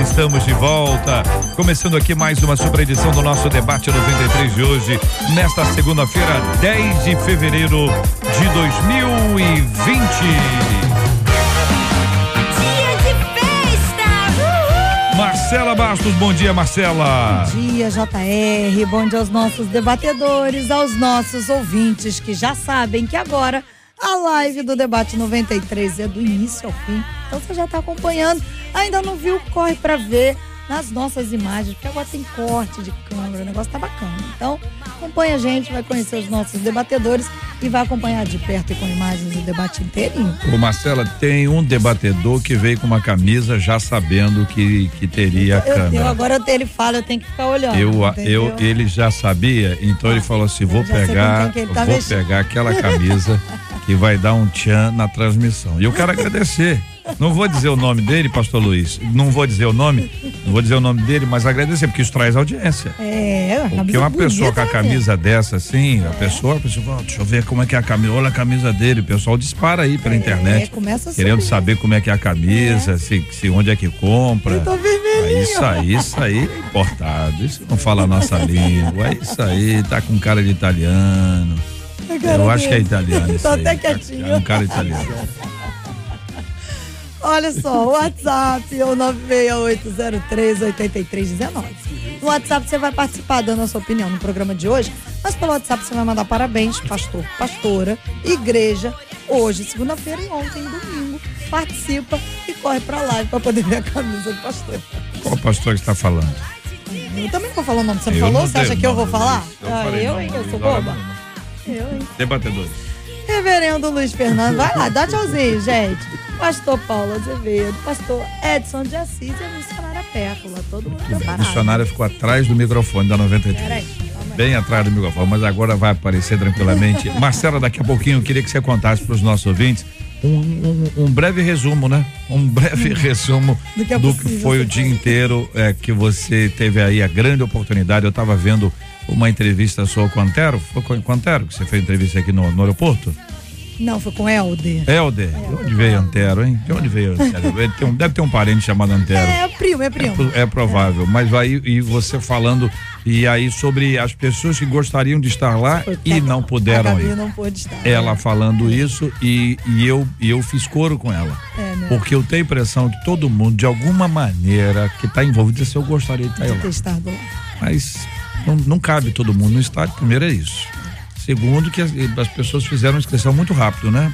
estamos de volta. Começando aqui mais uma super edição do nosso debate 93 de hoje, nesta segunda-feira, 10 de fevereiro de 2020. Marcela Bastos, bom dia, Marcela. Bom dia, JR. Bom dia aos nossos debatedores, aos nossos ouvintes que já sabem que agora a live do Debate 93 é do início ao fim. Então você já está acompanhando. Ainda não viu? Corre para ver nas nossas imagens, porque agora tem corte de câmera, o negócio tá bacana. Então, acompanha a gente, vai conhecer os nossos debatedores e vai acompanhar de perto e com imagens o debate inteirinho. Ô Marcela, tem um debatedor que veio com uma camisa já sabendo que, que teria eu, câmera. Eu, agora ele fala, eu tenho que ficar olhando. Eu, eu, ele já sabia, então ah, ele falou assim: vou pegar, tá vou pegar aquela camisa que vai dar um tchan na transmissão. E eu quero agradecer. Não vou dizer o nome dele, pastor Luiz. Não vou dizer o nome, não vou dizer o nome dele, mas agradecer, porque isso traz audiência. É, Porque uma pessoa com a camisa dessa, assim, é. a pessoa, a pessoa fala, deixa eu ver como é que é a camisa, olha a camisa dele. O pessoal dispara aí pela é, internet. Começa a querendo saber como é que é a camisa, é. Se, se onde é que compra. Eu tô vermelhinho. Isso aí, isso aí é importado. Isso não fala a nossa língua. É isso aí, tá com cara de italiano. Eu acho que é italiano. Tô até quietinho. É um cara italiano. Olha só, o WhatsApp é o 968038319. No WhatsApp você vai participar dando a sua opinião no programa de hoje, mas pelo WhatsApp você vai mandar parabéns, pastor, pastora, igreja, hoje, segunda-feira e ontem, domingo. Participa e corre pra live pra poder ver a camisa do pastor. Qual pastor que está falando? Eu também vou falar o nome. Você não eu falou? Não você acha que eu vou falar? Eu, ah, eu, hein? Eu sou boba? Eu, hein? Debatedores. Reverendo Luiz Fernando, vai lá, dá tchauzinho, gente. Pastor Paulo Azevedo, pastor Edson de Assis e a missionária Pécula, todo mundo preparado. A missionária ficou atrás do microfone da 93. Peraí. Bem atrás do microfone, mas agora vai aparecer tranquilamente. Marcela, daqui a pouquinho eu queria que você contasse para os nossos ouvintes um, um, um, breve resumo, né? Um breve hum. resumo do que, é do que foi o dia inteiro é, que você teve aí a grande oportunidade. Eu estava vendo uma entrevista sua com o Antero, foi com o Antero que você fez entrevista aqui no, no aeroporto? Não, foi com Helder. Helder. De onde veio Antero, hein? De onde veio Antero? Tem um, deve ter um parente chamado Antero. É, é primo, é primo. É, é provável. É. Mas aí, e você falando, e aí sobre as pessoas que gostariam de estar lá e não puderam ir. não pôde estar. Ela falando isso e, e, eu, e eu fiz coro com ela. É, né? Porque eu tenho a impressão que todo mundo, de alguma maneira, que está envolvido, disse, eu gostaria de estar de lá. Ter estado lá. Mas não, não cabe todo mundo no estádio, primeiro é isso. Segundo, que as, as pessoas fizeram inscrição muito rápido, né?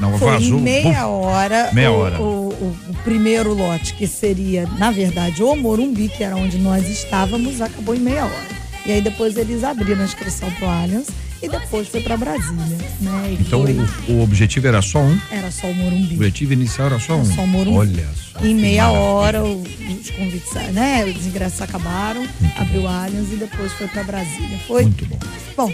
Não Foi vazou. meia hora. Meia hora. O, o, o, primeiro lote, que seria, na verdade, o Morumbi, que era onde nós estávamos, acabou em meia hora. E aí depois eles abriram a inscrição pro Allianz e depois foi para Brasília, né? Então foi... o, o, objetivo era só um? Era só o Morumbi. O objetivo inicial era só era um? Só o Morumbi. Olha só. Em meia maravilha. hora os convites, né? Os ingressos acabaram, Muito abriu o Allianz e depois foi para Brasília. Foi. Muito bom. Bom,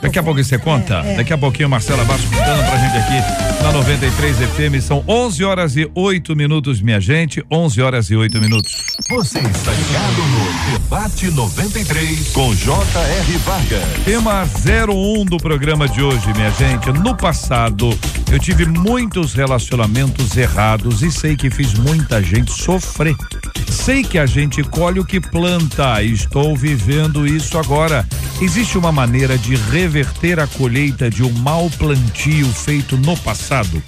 Daqui a pouco você conta? É, é. Daqui a pouquinho Marcela Bastos contando pra gente aqui na 93 FM. São 11 horas e 8 minutos, minha gente. 11 horas e 8 minutos. Você está ligado no Debate 93 com J.R. Vargas. Tema 01 do programa de hoje, minha gente. No passado, eu tive muitos relacionamentos errados e sei que fiz muita gente sofrer. Sei que a gente colhe o que planta e estou vivendo isso agora. Existe uma maneira de reverter a colheita de um mau plantio feito no passado?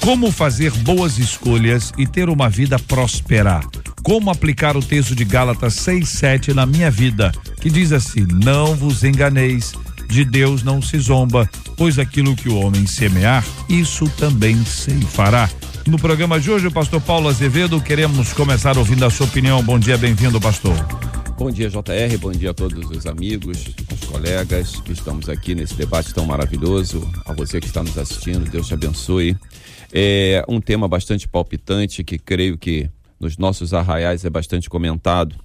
Como fazer boas escolhas e ter uma vida próspera? Como aplicar o texto de Gálatas 6:7 na minha vida, que diz assim: Não vos enganeis, de Deus não se zomba, pois aquilo que o homem semear, isso também se fará. No programa de hoje, o pastor Paulo Azevedo, queremos começar ouvindo a sua opinião. Bom dia, bem-vindo, pastor. Bom dia, JR, bom dia a todos os amigos, os colegas que estamos aqui nesse debate tão maravilhoso. A você que está nos assistindo, Deus te abençoe. É um tema bastante palpitante que creio que nos nossos arraiais é bastante comentado,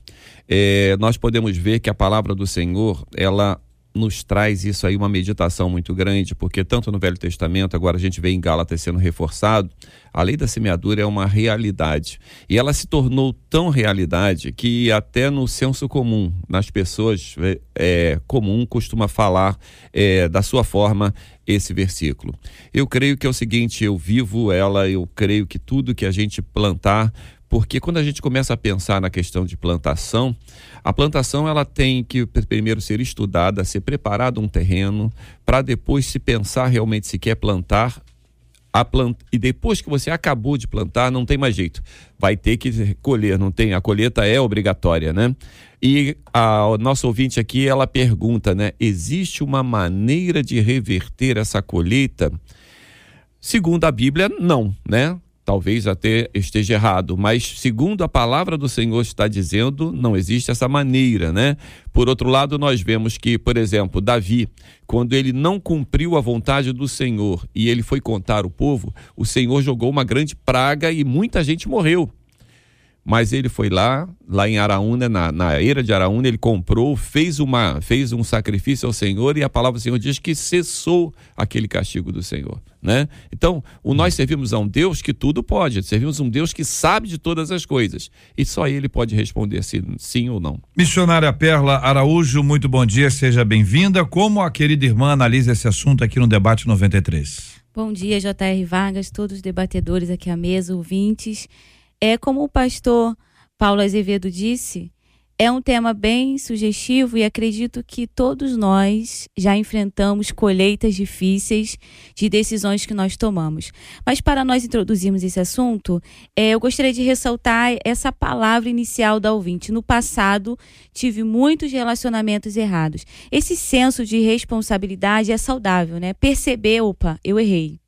é, nós podemos ver que a palavra do Senhor, ela nos traz isso aí uma meditação muito grande, porque tanto no Velho Testamento, agora a gente vê em Gálatas sendo reforçado, a lei da semeadura é uma realidade. E ela se tornou tão realidade que até no senso comum, nas pessoas é, é comum, costuma falar é, da sua forma esse versículo. Eu creio que é o seguinte, eu vivo ela, eu creio que tudo que a gente plantar porque quando a gente começa a pensar na questão de plantação, a plantação ela tem que primeiro ser estudada, ser preparado um terreno, para depois se pensar realmente se quer plantar plant... e depois que você acabou de plantar, não tem mais jeito. Vai ter que colher, não tem? A colheita é obrigatória, né? E a, a nossa ouvinte aqui, ela pergunta, né? Existe uma maneira de reverter essa colheita? Segundo a Bíblia, não, né? Talvez até esteja errado, mas segundo a palavra do Senhor está dizendo, não existe essa maneira, né? Por outro lado, nós vemos que, por exemplo, Davi, quando ele não cumpriu a vontade do Senhor e ele foi contar o povo, o Senhor jogou uma grande praga e muita gente morreu. Mas ele foi lá, lá em Araúna, na, na era de Araúna, ele comprou, fez, uma, fez um sacrifício ao Senhor e a palavra do Senhor diz que cessou aquele castigo do Senhor. Né? Então, o, nós servimos a um Deus que tudo pode, servimos um Deus que sabe de todas as coisas e só ele pode responder se sim ou não. Missionária Perla Araújo, muito bom dia, seja bem-vinda. Como a querida irmã analisa esse assunto aqui no Debate 93? Bom dia, J.R. Vargas, todos os debatedores aqui à mesa, ouvintes. É como o pastor Paulo Azevedo disse, é um tema bem sugestivo e acredito que todos nós já enfrentamos colheitas difíceis de decisões que nós tomamos. Mas para nós introduzirmos esse assunto, é, eu gostaria de ressaltar essa palavra inicial da ouvinte. No passado, tive muitos relacionamentos errados. Esse senso de responsabilidade é saudável, né? Perceber, opa, eu errei.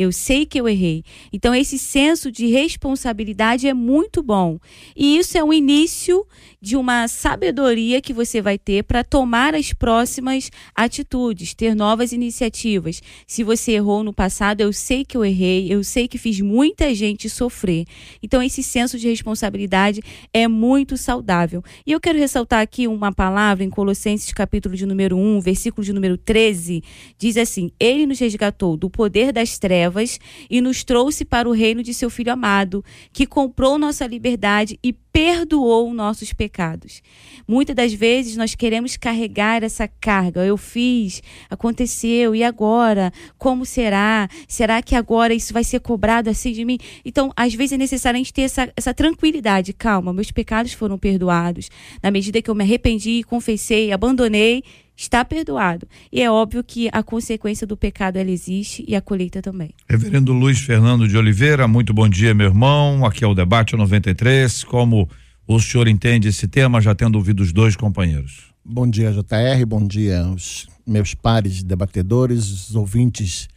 Eu sei que eu errei. Então, esse senso de responsabilidade é muito bom. E isso é o início de uma sabedoria que você vai ter para tomar as próximas atitudes, ter novas iniciativas. Se você errou no passado, eu sei que eu errei, eu sei que fiz muita gente sofrer. Então, esse senso de responsabilidade é muito saudável. E eu quero ressaltar aqui uma palavra em Colossenses, capítulo de número 1, versículo de número 13, diz assim: Ele nos resgatou do poder das trevas e nos trouxe para o reino de seu Filho amado, que comprou nossa liberdade e perdoou nossos pecados. Muitas das vezes nós queremos carregar essa carga. Eu fiz, aconteceu, e agora? Como será? Será que agora isso vai ser cobrado assim de mim? Então, às vezes é necessário a gente ter essa, essa tranquilidade. Calma, meus pecados foram perdoados. Na medida que eu me arrependi, confessei, abandonei, está perdoado. E é óbvio que a consequência do pecado ela existe e a colheita também. Reverendo Luiz Fernando de Oliveira, muito bom dia, meu irmão. Aqui é o debate 93. Como o senhor entende esse tema, já tendo ouvido os dois companheiros? Bom dia, JR. Bom dia aos meus pares debatedores, os ouvintes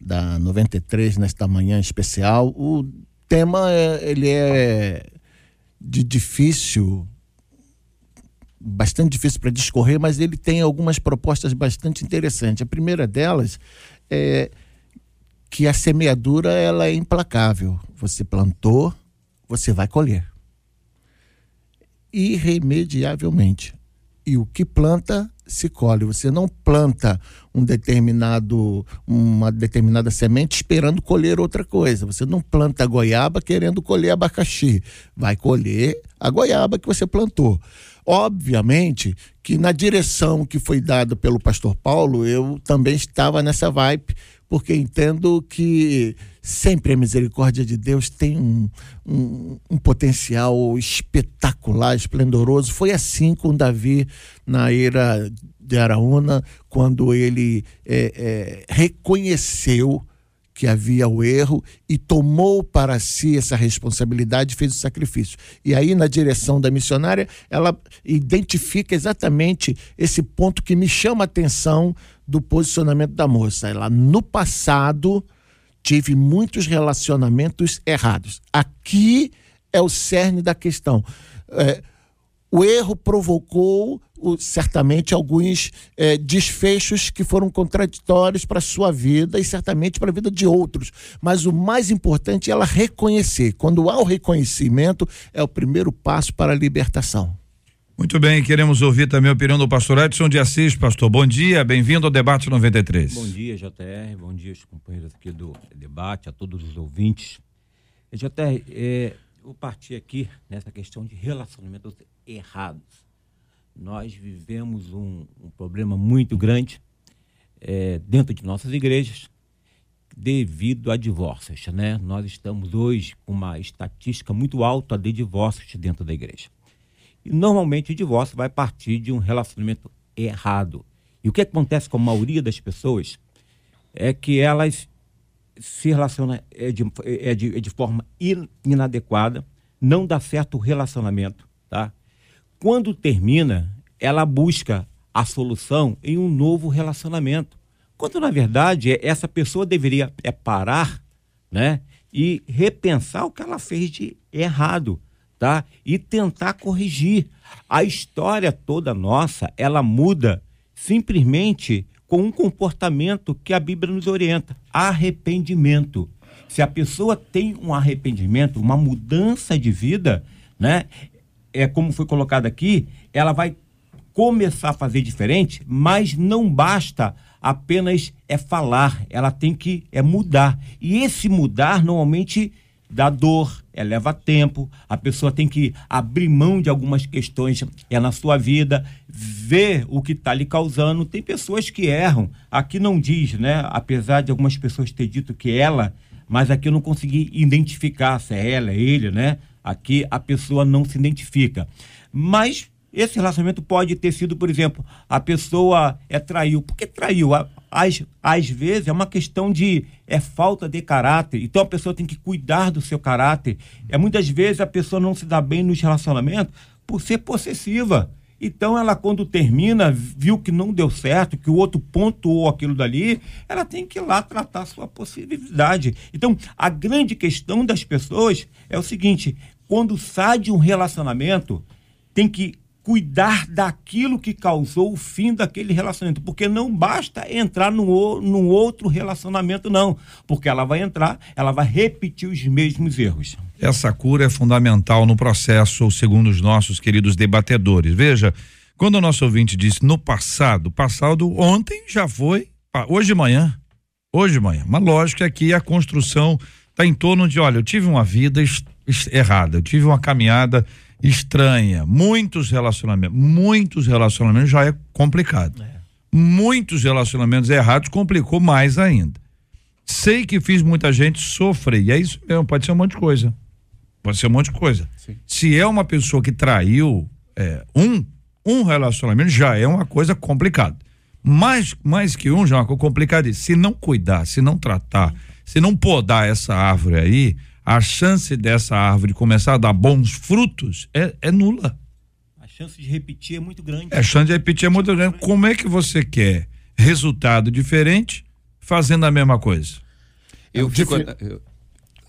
da 93 nesta manhã especial. O tema é, ele é de difícil bastante difícil para discorrer, mas ele tem algumas propostas bastante interessantes. A primeira delas é que a semeadura ela é implacável. Você plantou, você vai colher. Irremediavelmente. E o que planta se colhe. Você não planta um determinado, uma determinada semente esperando colher outra coisa. Você não planta goiaba querendo colher abacaxi. Vai colher a goiaba que você plantou. Obviamente que na direção que foi dada pelo pastor Paulo, eu também estava nessa vibe, porque entendo que sempre a misericórdia de Deus tem um, um, um, potencial espetacular, esplendoroso. Foi assim com Davi na era de Araúna, quando ele é, é, reconheceu que havia o erro e tomou para si essa responsabilidade e fez o sacrifício. E aí, na direção da missionária, ela identifica exatamente esse ponto que me chama a atenção do posicionamento da moça. Ela, no passado, tive muitos relacionamentos errados. Aqui é o cerne da questão. É, o erro provocou o, certamente alguns é, desfechos que foram contraditórios para a sua vida e certamente para a vida de outros. Mas o mais importante é ela reconhecer. Quando há o reconhecimento, é o primeiro passo para a libertação. Muito bem, queremos ouvir também a opinião do pastor Edson de Assis. Pastor, bom dia, bem-vindo ao Debate 93. Bom dia, JR, bom dia aos companheiros aqui do debate, a todos os ouvintes. JR, é, eu parti aqui nessa questão de relacionamentos errados. Nós vivemos um, um problema muito grande é, dentro de nossas igrejas devido a divórcios. Né? Nós estamos hoje com uma estatística muito alta de divórcios dentro da igreja. E normalmente o divórcio vai partir de um relacionamento errado. E o que acontece com a maioria das pessoas é que elas se relacionam é de, é de, é de forma inadequada, não dá certo o relacionamento. Tá? Quando termina, ela busca a solução em um novo relacionamento. Quando, na verdade, essa pessoa deveria é parar né, e repensar o que ela fez de errado tá? E tentar corrigir. A história toda nossa, ela muda simplesmente com um comportamento que a Bíblia nos orienta: arrependimento. Se a pessoa tem um arrependimento, uma mudança de vida, né? É como foi colocado aqui, ela vai começar a fazer diferente, mas não basta apenas é falar, ela tem que é mudar. E esse mudar normalmente dá dor, é, leva tempo, a pessoa tem que abrir mão de algumas questões é na sua vida, ver o que está lhe causando. Tem pessoas que erram. Aqui não diz, né? Apesar de algumas pessoas ter dito que ela, mas aqui eu não consegui identificar se é ela, é ele, né? Aqui a pessoa não se identifica. Mas esse relacionamento pode ter sido, por exemplo, a pessoa é traiu. Por que traiu? Às, às vezes é uma questão de é falta de caráter. Então a pessoa tem que cuidar do seu caráter. É muitas vezes a pessoa não se dá bem nos relacionamentos por ser possessiva. Então ela quando termina, viu que não deu certo, que o outro pontuou aquilo dali, ela tem que ir lá tratar a sua possibilidade. Então, a grande questão das pessoas é o seguinte, quando sai de um relacionamento, tem que cuidar daquilo que causou o fim daquele relacionamento, porque não basta entrar num, num outro relacionamento, não, porque ela vai entrar, ela vai repetir os mesmos erros. Essa cura é fundamental no processo, segundo os nossos queridos debatedores. Veja, quando o nosso ouvinte disse no passado, passado ontem já foi, hoje de manhã, hoje de manhã. Mas lógico que aqui a construção está em torno de, olha, eu tive uma vida errada, eu tive uma caminhada estranha, muitos relacionamentos, muitos relacionamentos já é complicado. É. Muitos relacionamentos errados complicou mais ainda. Sei que fiz muita gente sofrer, e é isso mesmo, pode ser um monte de coisa. Pode ser um monte de coisa. Sim. Se é uma pessoa que traiu é, um, um relacionamento, já é uma coisa complicada. Mais, mais que um, já é uma coisa complicada. Se não cuidar, se não tratar, se não podar essa árvore aí, a chance dessa árvore começar a dar bons frutos é, é nula. A chance de repetir é muito grande. A chance de repetir é muito grande. Como é que você quer resultado diferente fazendo a mesma coisa? Eu fico. Eu,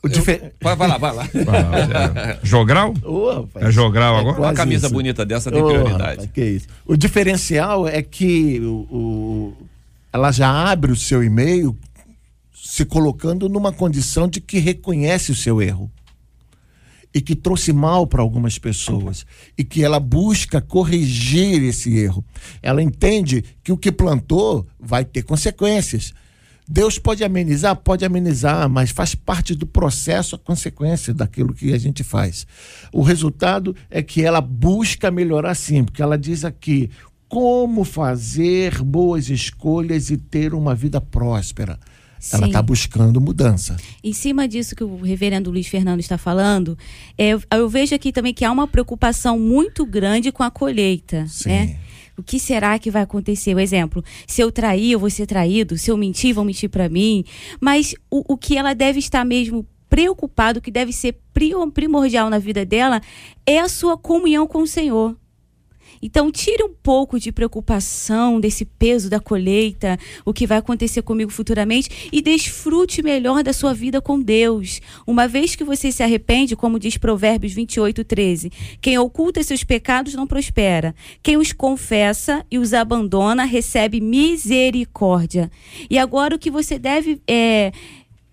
o difer... vai, vai lá, vai lá. É, jogral? Oh, é jogral é agora? Uma camisa isso. bonita dessa tem oh, prioridade. Rapaz, que isso. O diferencial é que o, o, ela já abre o seu e-mail se colocando numa condição de que reconhece o seu erro e que trouxe mal para algumas pessoas e que ela busca corrigir esse erro. Ela entende que o que plantou vai ter consequências. Deus pode amenizar? Pode amenizar, mas faz parte do processo a consequência daquilo que a gente faz. O resultado é que ela busca melhorar sim, porque ela diz aqui como fazer boas escolhas e ter uma vida próspera. Ela está buscando mudança. Em cima disso que o reverendo Luiz Fernando está falando, é, eu vejo aqui também que há uma preocupação muito grande com a colheita. Sim. Né? O que será que vai acontecer? O exemplo, se eu trair, eu vou ser traído. Se eu mentir, vão mentir para mim. Mas o, o que ela deve estar mesmo preocupado, o que deve ser primordial na vida dela, é a sua comunhão com o Senhor. Então, tire um pouco de preocupação desse peso da colheita, o que vai acontecer comigo futuramente e desfrute melhor da sua vida com Deus. Uma vez que você se arrepende, como diz Provérbios 28, 13, quem oculta seus pecados não prospera. Quem os confessa e os abandona recebe misericórdia. E agora o que você deve é,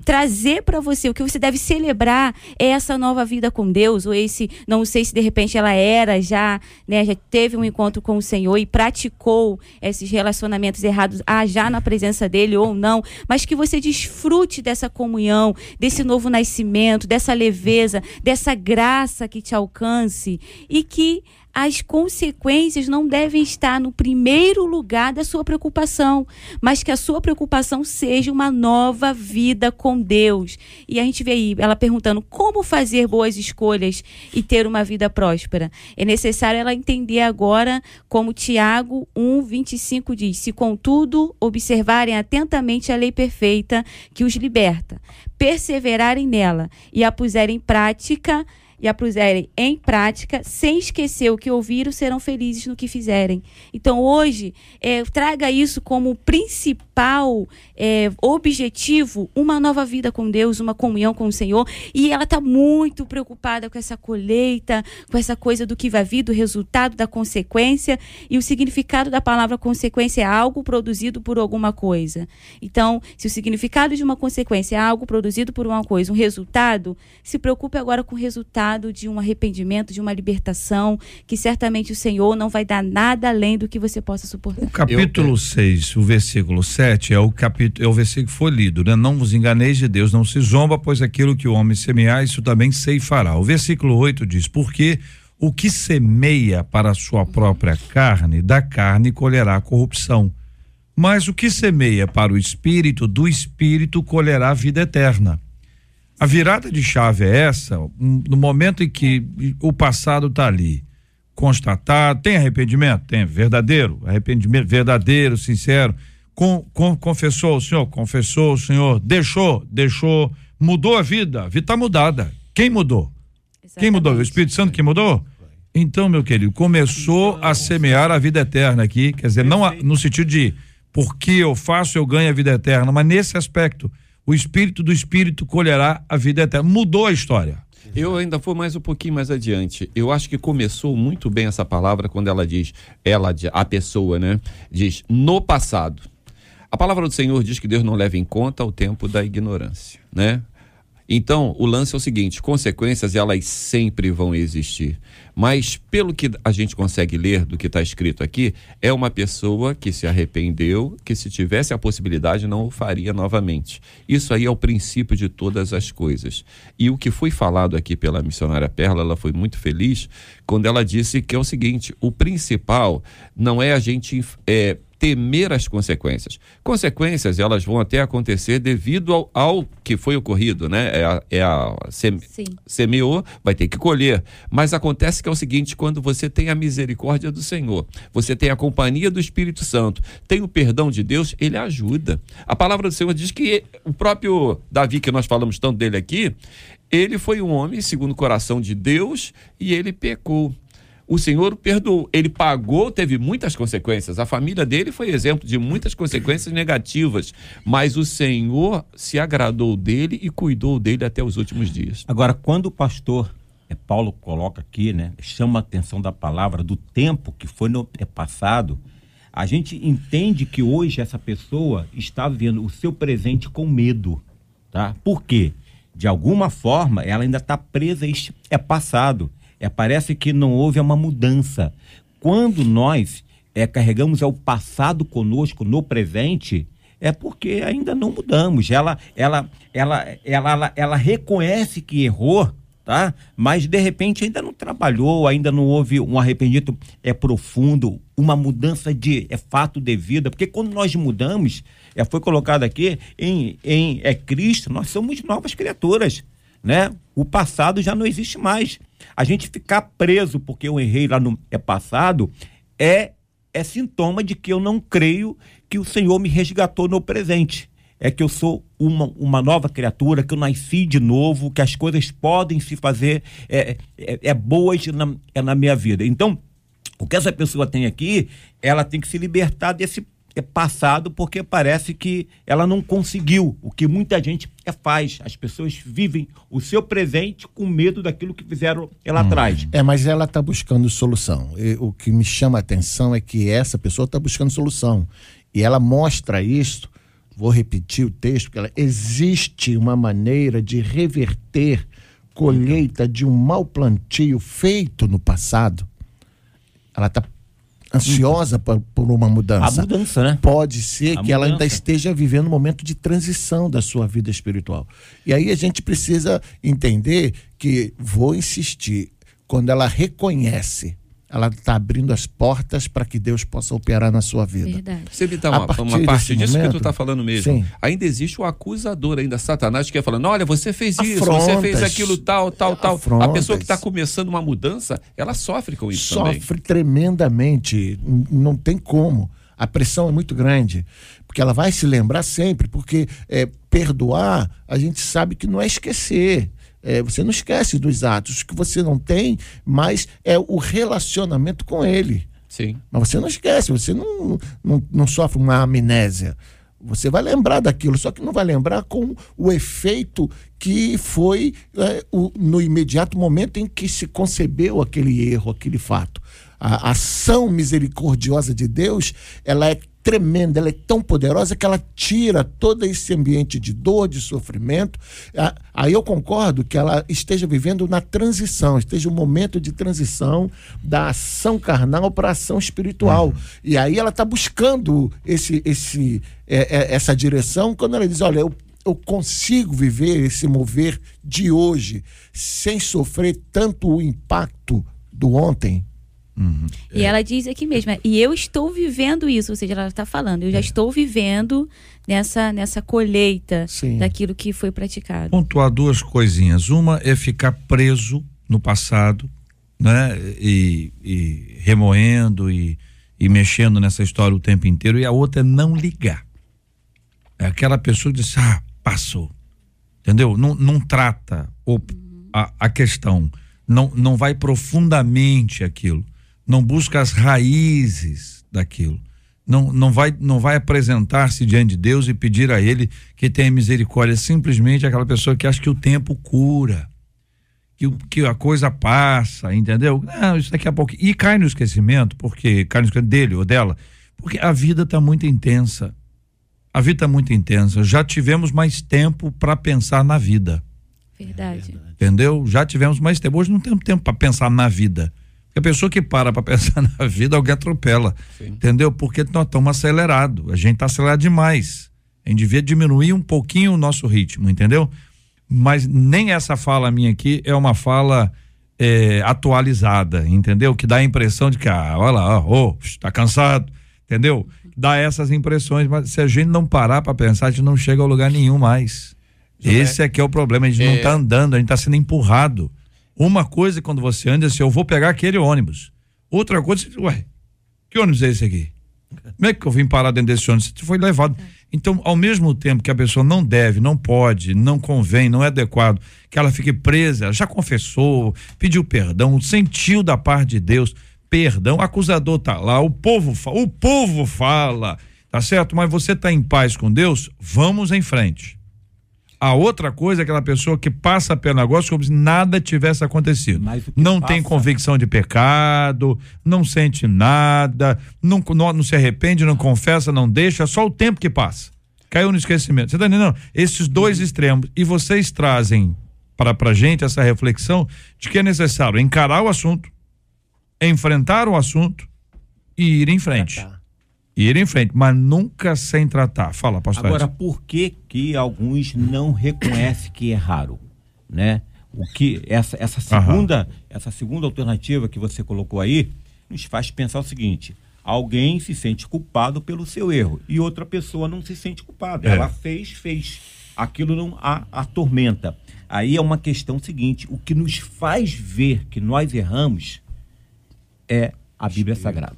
trazer para você, o que você deve celebrar é essa nova vida com Deus, ou esse, não sei se de repente ela era já, né, já teve um encontro com o Senhor e praticou esses relacionamentos errados ah, já na presença dele ou não, mas que você desfrute dessa comunhão, desse novo nascimento, dessa leveza, dessa graça que te alcance e que as consequências não devem estar no primeiro lugar da sua preocupação, mas que a sua preocupação seja uma nova vida com Deus. E a gente vê aí ela perguntando como fazer boas escolhas e ter uma vida próspera. É necessário ela entender agora, como Tiago 1:25 diz: "Se contudo observarem atentamente a lei perfeita que os liberta, perseverarem nela e a puserem em prática, e a puserem em prática, sem esquecer o que ouviram, serão felizes no que fizerem. Então, hoje, é, traga isso como principal é, objetivo, uma nova vida com Deus, uma comunhão com o Senhor. E ela está muito preocupada com essa colheita, com essa coisa do que vai vir, do resultado, da consequência. E o significado da palavra consequência é algo produzido por alguma coisa. Então, se o significado de uma consequência é algo produzido por uma coisa, um resultado, se preocupe agora com o resultado resultado de um arrependimento, de uma libertação, que certamente o Senhor não vai dar nada além do que você possa suportar. O capítulo 6, o versículo 7 é o capítulo, é o versículo que foi lido, né? Não vos enganeis de Deus, não se zomba, pois aquilo que o homem semear, isso também ceifará. O versículo 8 diz: Porque o que semeia para a sua própria carne, da carne colherá corrupção. Mas o que semeia para o espírito, do espírito colherá vida eterna. A virada de chave é essa, no momento em que o passado está ali, constatado, tem arrependimento? Tem, verdadeiro, arrependimento verdadeiro, sincero. Com, com, confessou o senhor? Confessou o senhor? Deixou? Deixou? Mudou a vida? A vida está mudada. Quem mudou? Exatamente. Quem mudou? O Espírito Santo que mudou? Então, meu querido, começou a semear a vida eterna aqui, quer dizer, não a, no sentido de porque eu faço, eu ganho a vida eterna, mas nesse aspecto o espírito do espírito colherá a vida eterna. Mudou a história. Eu ainda vou mais um pouquinho mais adiante. Eu acho que começou muito bem essa palavra quando ela diz, ela, a pessoa, né? Diz no passado. A palavra do Senhor diz que Deus não leva em conta o tempo da ignorância, né? Então, o lance é o seguinte: consequências elas sempre vão existir. Mas, pelo que a gente consegue ler do que está escrito aqui, é uma pessoa que se arrependeu, que se tivesse a possibilidade não o faria novamente. Isso aí é o princípio de todas as coisas. E o que foi falado aqui pela missionária Perla, ela foi muito feliz quando ela disse que é o seguinte: o principal não é a gente é, temer as consequências. Consequências, elas vão até acontecer devido ao, ao que foi ocorrido, né? É a, é a sem, semeou, vai ter que colher. Mas acontece que é o seguinte, quando você tem a misericórdia do Senhor, você tem a companhia do Espírito Santo, tem o perdão de Deus, ele ajuda. A palavra do Senhor diz que o próprio Davi, que nós falamos tanto dele aqui, ele foi um homem segundo o coração de Deus e ele pecou o Senhor perdoou. Ele pagou, teve muitas consequências. A família dele foi exemplo de muitas consequências negativas. Mas o Senhor se agradou dele e cuidou dele até os últimos dias. Agora, quando o pastor é, Paulo coloca aqui, né, chama a atenção da palavra do tempo que foi no é, passado, a gente entende que hoje essa pessoa está vivendo o seu presente com medo, tá? Por quê? De alguma forma, ela ainda está presa a este é passado. É, parece que não houve uma mudança. Quando nós é, carregamos o passado conosco no presente, é porque ainda não mudamos. Ela, ela, ela, ela, ela, ela reconhece que errou, tá? Mas de repente ainda não trabalhou, ainda não houve um arrependimento é profundo, uma mudança de é fato de vida, porque quando nós mudamos, é, foi colocado aqui em, em é Cristo, nós somos novas criaturas, né? O passado já não existe mais. A gente ficar preso porque eu errei lá no é passado é é sintoma de que eu não creio que o Senhor me resgatou no presente. É que eu sou uma, uma nova criatura, que eu nasci de novo, que as coisas podem se fazer é, é, é boas na, é na minha vida. Então, O que essa pessoa tem aqui, ela tem que se libertar desse passado porque parece que ela não conseguiu o que muita gente faz. As pessoas vivem o seu presente com medo daquilo que fizeram lá Hum. atrás. É, mas ela está buscando solução. E o que me chama a atenção é que essa pessoa está buscando solução. E ela mostra isso, vou repetir o texto, porque ela, existe uma maneira de reverter colheita de um mau plantio feito no passado. Ela está ansiosa por, por uma mudança. A mudança, né? Pode ser A que ela ainda mudança. esteja vivendo um momento de transição da sua vida espiritual. E aí a gente precisa entender que, vou insistir, quando ela reconhece, ela está abrindo as portas para que Deus possa operar na sua vida. Verdade. Você me dá uma, uma parte disso que tu momento, está falando mesmo. sim. Ainda existe o acusador, ainda Satanás, que é falando: olha, você fez isso, você Afrontas. fez aquilo, tal, tal, tal. A Afrontas. pessoa que está começando uma mudança, ela sofre com isso também. Sofre tremendamente, não tem como. A pressão é muito grande, porque ela vai se lembrar sempre, porque é, perdoar, a gente sabe que não é esquecer. É, você não esquece dos atos que você não tem, mas é o relacionamento com ele. Sim. Mas você não esquece, você não, não, não sofre uma amnésia. Você vai lembrar daquilo, só que não vai lembrar com o efeito que foi é, o- no imediato momento em que se concebeu aquele erro, aquele fato. A ação misericordiosa de Deus, ela é tremenda, ela é tão poderosa que ela tira todo esse ambiente de dor, de sofrimento. Aí eu concordo que ela esteja vivendo na transição, esteja um momento de transição da ação carnal para a ação espiritual. E aí ela está buscando esse, esse, é, é, essa direção quando ela diz: olha, eu, eu consigo viver esse mover de hoje sem sofrer tanto o impacto do ontem. E ela diz aqui mesmo, é, e eu estou vivendo isso, ou seja, ela está falando, eu já estou vivendo nessa, nessa colheita Sim. daquilo que foi praticado. pontuar duas coisinhas. Uma é ficar preso no passado, né? E, e remoendo e, e mexendo nessa história o tempo inteiro. E a outra é não ligar. É aquela pessoa que diz, ah, passou. Entendeu? Não, não trata o, a, a questão. Não, não vai profundamente aquilo. Não busca as raízes daquilo. Não, não vai, não vai apresentar-se diante de Deus e pedir a Ele que tenha misericórdia. É simplesmente aquela pessoa que acha que o tempo cura, que, que a coisa passa, entendeu? Não, isso daqui a pouco. E cai no esquecimento, porque cai no esquecimento dele ou dela, porque a vida está muito intensa. A vida está muito intensa. Já tivemos mais tempo para pensar na vida. Verdade. Entendeu? Já tivemos mais tempo. Hoje não temos tempo para pensar na vida. A pessoa que para para pensar na vida, alguém atropela. Entendeu? Porque nós estamos acelerados. A gente está acelerado demais. A gente devia diminuir um pouquinho o nosso ritmo, entendeu? Mas nem essa fala minha aqui é uma fala é, atualizada, entendeu? Que dá a impressão de que, ah, olha lá, ó, ô, está cansado, entendeu? Dá essas impressões, mas se a gente não parar para pensar, a gente não chega a lugar nenhum mais. Esse é que é o problema, a gente não tá andando, a gente tá sendo empurrado. Uma coisa é quando você anda, assim, eu vou pegar aquele ônibus. Outra coisa, você diz, ué, que ônibus é esse aqui? Como é que eu vim parar dentro desse ônibus? Você foi levado. Então, ao mesmo tempo que a pessoa não deve, não pode, não convém, não é adequado, que ela fique presa, ela já confessou, pediu perdão, sentiu da parte de Deus, perdão, o acusador tá lá, o povo, o povo fala, tá certo? Mas você tá em paz com Deus, vamos em frente. A outra coisa é aquela pessoa que passa pelo negócio como se nada tivesse acontecido. Não tem passa- convicção de pecado, não sente nada, não, não, não se arrepende, não confessa, não deixa, é só o tempo que passa. Caiu no esquecimento. Você tá entendendo? Esses dois extremos. E vocês trazem para pra gente essa reflexão de que é necessário encarar o assunto, enfrentar o assunto e ir em frente. Ir em frente, mas nunca sem tratar. Fala, pastor. Agora, por que que alguns não reconhecem que erraram, né? O que essa essa segunda essa segunda alternativa que você colocou aí nos faz pensar o seguinte: alguém se sente culpado pelo seu erro e outra pessoa não se sente culpada. É. Ela fez, fez. Aquilo não a atormenta. Aí é uma questão seguinte: o que nos faz ver que nós erramos é a Bíblia Sagrada.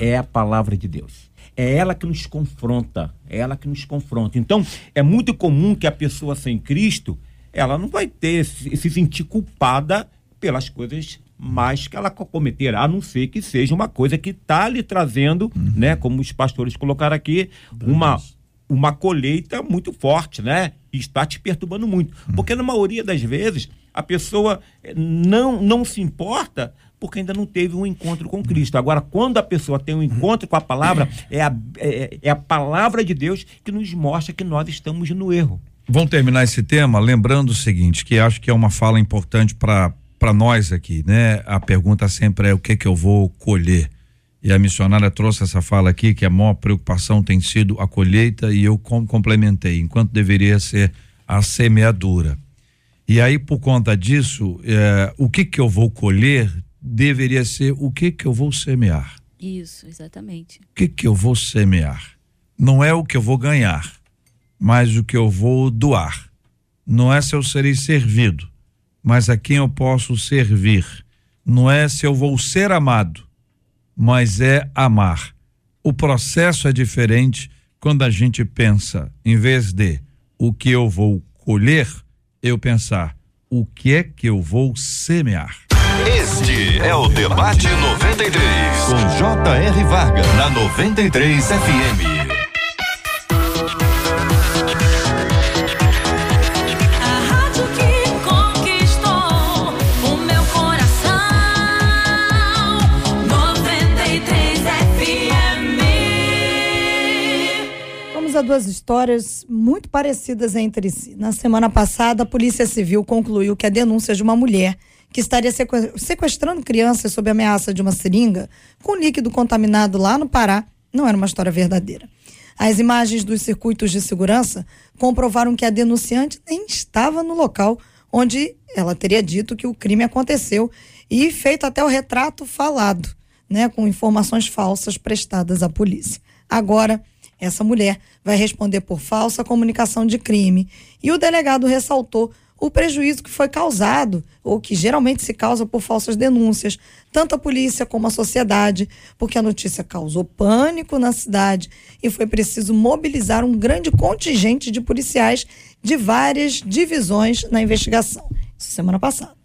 É a palavra de Deus. É ela que nos confronta, é ela que nos confronta. Então, é muito comum que a pessoa sem Cristo, ela não vai ter se, se sentir culpada pelas coisas mas que ela cometerá, a não ser que seja uma coisa que está lhe trazendo, né, como os pastores colocaram aqui, uma, uma colheita muito forte, né? E está te perturbando muito. Porque na maioria das vezes a pessoa eh, não, não se importa porque ainda não teve um encontro com Cristo. Agora, quando a pessoa tem um encontro com a palavra, é a, é, é a palavra de Deus que nos mostra que nós estamos no erro. Vamos terminar esse tema lembrando o seguinte, que acho que é uma fala importante para para nós aqui, né? A pergunta sempre é o que que eu vou colher. E a missionária trouxe essa fala aqui que a maior preocupação tem sido a colheita e eu com, complementei, enquanto deveria ser a semeadura. E aí por conta disso, eh, o que que eu vou colher deveria ser o que que eu vou semear. Isso, exatamente. O que que eu vou semear? Não é o que eu vou ganhar, mas o que eu vou doar. Não é se eu serei servido, mas a quem eu posso servir. Não é se eu vou ser amado, mas é amar. O processo é diferente quando a gente pensa, em vez de o que eu vou colher, eu pensar o que é que eu vou semear. Este é o Debate 93, com J.R. Varga, na 93 FM. A rádio que conquistou o meu coração. 93 FM. Vamos a duas histórias muito parecidas entre si. Na semana passada, a Polícia Civil concluiu que a denúncia de uma mulher que estaria sequ- sequestrando crianças sob ameaça de uma seringa com líquido contaminado lá no Pará não era uma história verdadeira. As imagens dos circuitos de segurança comprovaram que a denunciante nem estava no local onde ela teria dito que o crime aconteceu e feito até o retrato falado, né, com informações falsas prestadas à polícia. Agora, essa mulher vai responder por falsa comunicação de crime. E o delegado ressaltou o prejuízo que foi causado, ou que geralmente se causa por falsas denúncias, tanto a polícia como a sociedade, porque a notícia causou pânico na cidade e foi preciso mobilizar um grande contingente de policiais de várias divisões na investigação. Isso semana passada.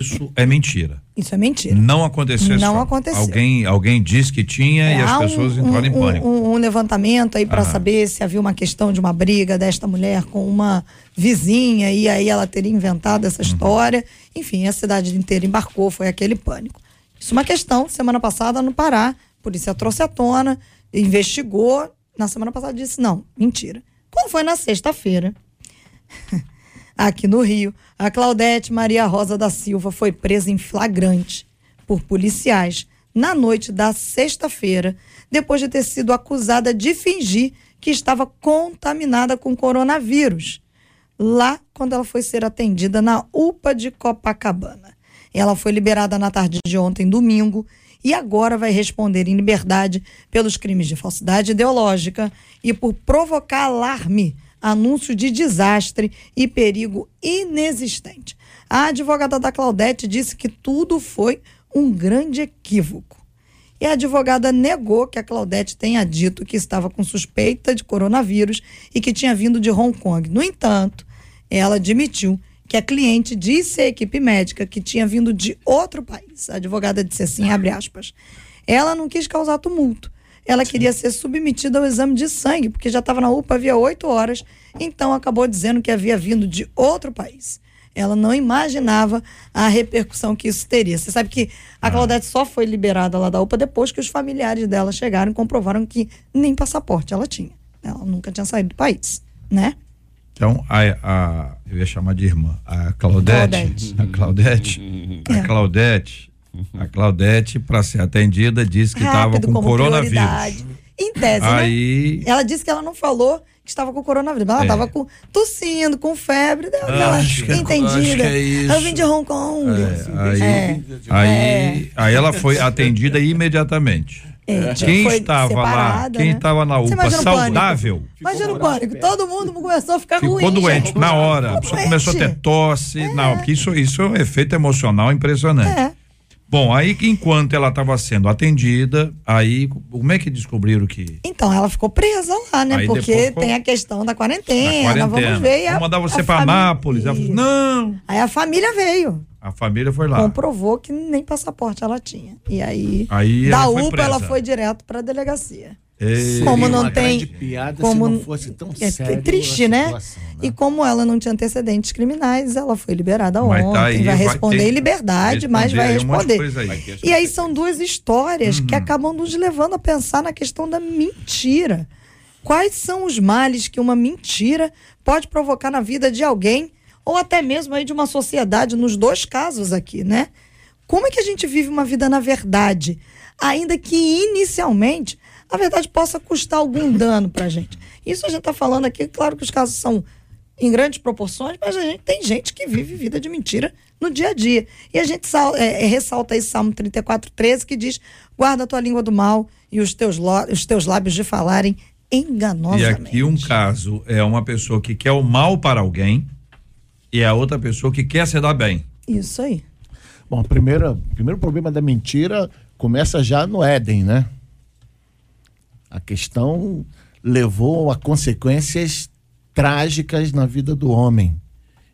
Isso é mentira. Isso é mentira. Não aconteceu. Não só. aconteceu. Alguém, alguém disse que tinha e É, as há pessoas um, entraram em um- pânico. Um, um levantamento aí para saber se havia uma questão de uma briga desta mulher com uma vizinha e aí ela teria inventado Uhum. essa história. Enfim, a cidade inteira embarcou, foi aquele pânico. Isso é uma questão, semana passada no Pará, a polícia trouxe à tona, investigou, na semana passada disse não, mentira. Quando foi na sexta-feira, aqui no Rio, a Claudete Maria Rosa da Silva foi presa em flagrante por policiais na noite da sexta-feira, depois de ter sido acusada de fingir que estava contaminada com coronavírus. Lá, quando ela foi ser atendida na UPA de Copacabana. Ela foi liberada na tarde de ontem, domingo, e agora vai responder em liberdade pelos crimes de falsidade ideológica e por provocar alarme, anúncio de desastre e perigo inexistente. A advogada da Claudete disse que tudo foi um grande equívoco. E a advogada negou que a Claudete tenha dito que estava com suspeita de coronavírus e que tinha vindo de Hong Kong. No entanto, ela admitiu que a cliente disse à equipe médica que tinha vindo de outro país. A advogada disse assim, abre aspas, ela não quis causar tumulto. Ela queria ser submetida ao exame de sangue, porque já estava na UPA havia oito horas, então acabou dizendo que havia vindo de outro país. Ela não imaginava a repercussão que isso teria. Você sabe que a Claudete só foi liberada lá da UPA depois que os familiares dela chegaram e comprovaram que nem passaporte ela tinha. Ela nunca tinha saído do país, né? Então, a, a- eu ia chamar de irmã, a Claudete, Claudete. a Claudete, a É. Claudete, a Claudete, para ser atendida, disse que estava com como coronavírus. prioridade. Em tese, né? Aí, Ela disse que ela não falou que estava com coronavírus, mas ela É. estava com tossindo, com febre, deu aquela Acho que é- entendida. acho que é isso. Eu vim de Hong Kong. aí, É. aí, aí ela foi atendida imediatamente. É, Quem estava lá, quem né? estava na UPA pânico? saudável, Imagina o pânico. Todo mundo começou a ficar ficou ruim. doente gente. na hora. A pessoa doente. começou a ter tosse. Não, porque isso, isso é um efeito emocional impressionante. É. Bom, aí que enquanto ela estava sendo atendida, aí como é que descobriram que Então, ela ficou presa lá, né? Aí Porque depois tem a questão da na quarentena, quarentena? vamos ver. a- Vou mandar você a para Anápolis. Ela falou, não. Aí a família veio, A família foi lá. comprovou que nem passaporte ela tinha. E aí, Aí da ela UPA, ela presa. foi direto pra delegacia. Ei, Como não tem- piada como- se não fosse tão É, sério é triste, né? situação, E como ela não tinha antecedentes criminais, ela foi liberada Mas ontem. tá aí, vai vai responder ter- em liberdade, mas responder vai um responder. aí. E aí são duas histórias Uhum. que acabam nos levando a pensar na questão da mentira. Quais são os males que uma mentira pode provocar na vida de alguém ou até mesmo aí de uma sociedade, nos dois casos aqui, né? Como é que a gente vive uma vida na verdade, ainda que inicialmente a verdade possa custar algum dano pra gente? Isso a gente tá falando aqui, claro que os casos são em grandes proporções, mas a gente tem gente que vive vida de mentira no dia a dia. E a gente sal- é, é, ressalta aí Salmo 34, 13, que diz: guarda a tua língua do mal e os teus, os teus lábios de falarem E enganosamente. aqui um caso é uma pessoa que quer o mal para alguém e a outra pessoa que quer se dar bem. Isso aí. Bom, o primeiro, primeiro problema da mentira começa já no Éden, né? A questão levou a consequências trágicas na vida do homem.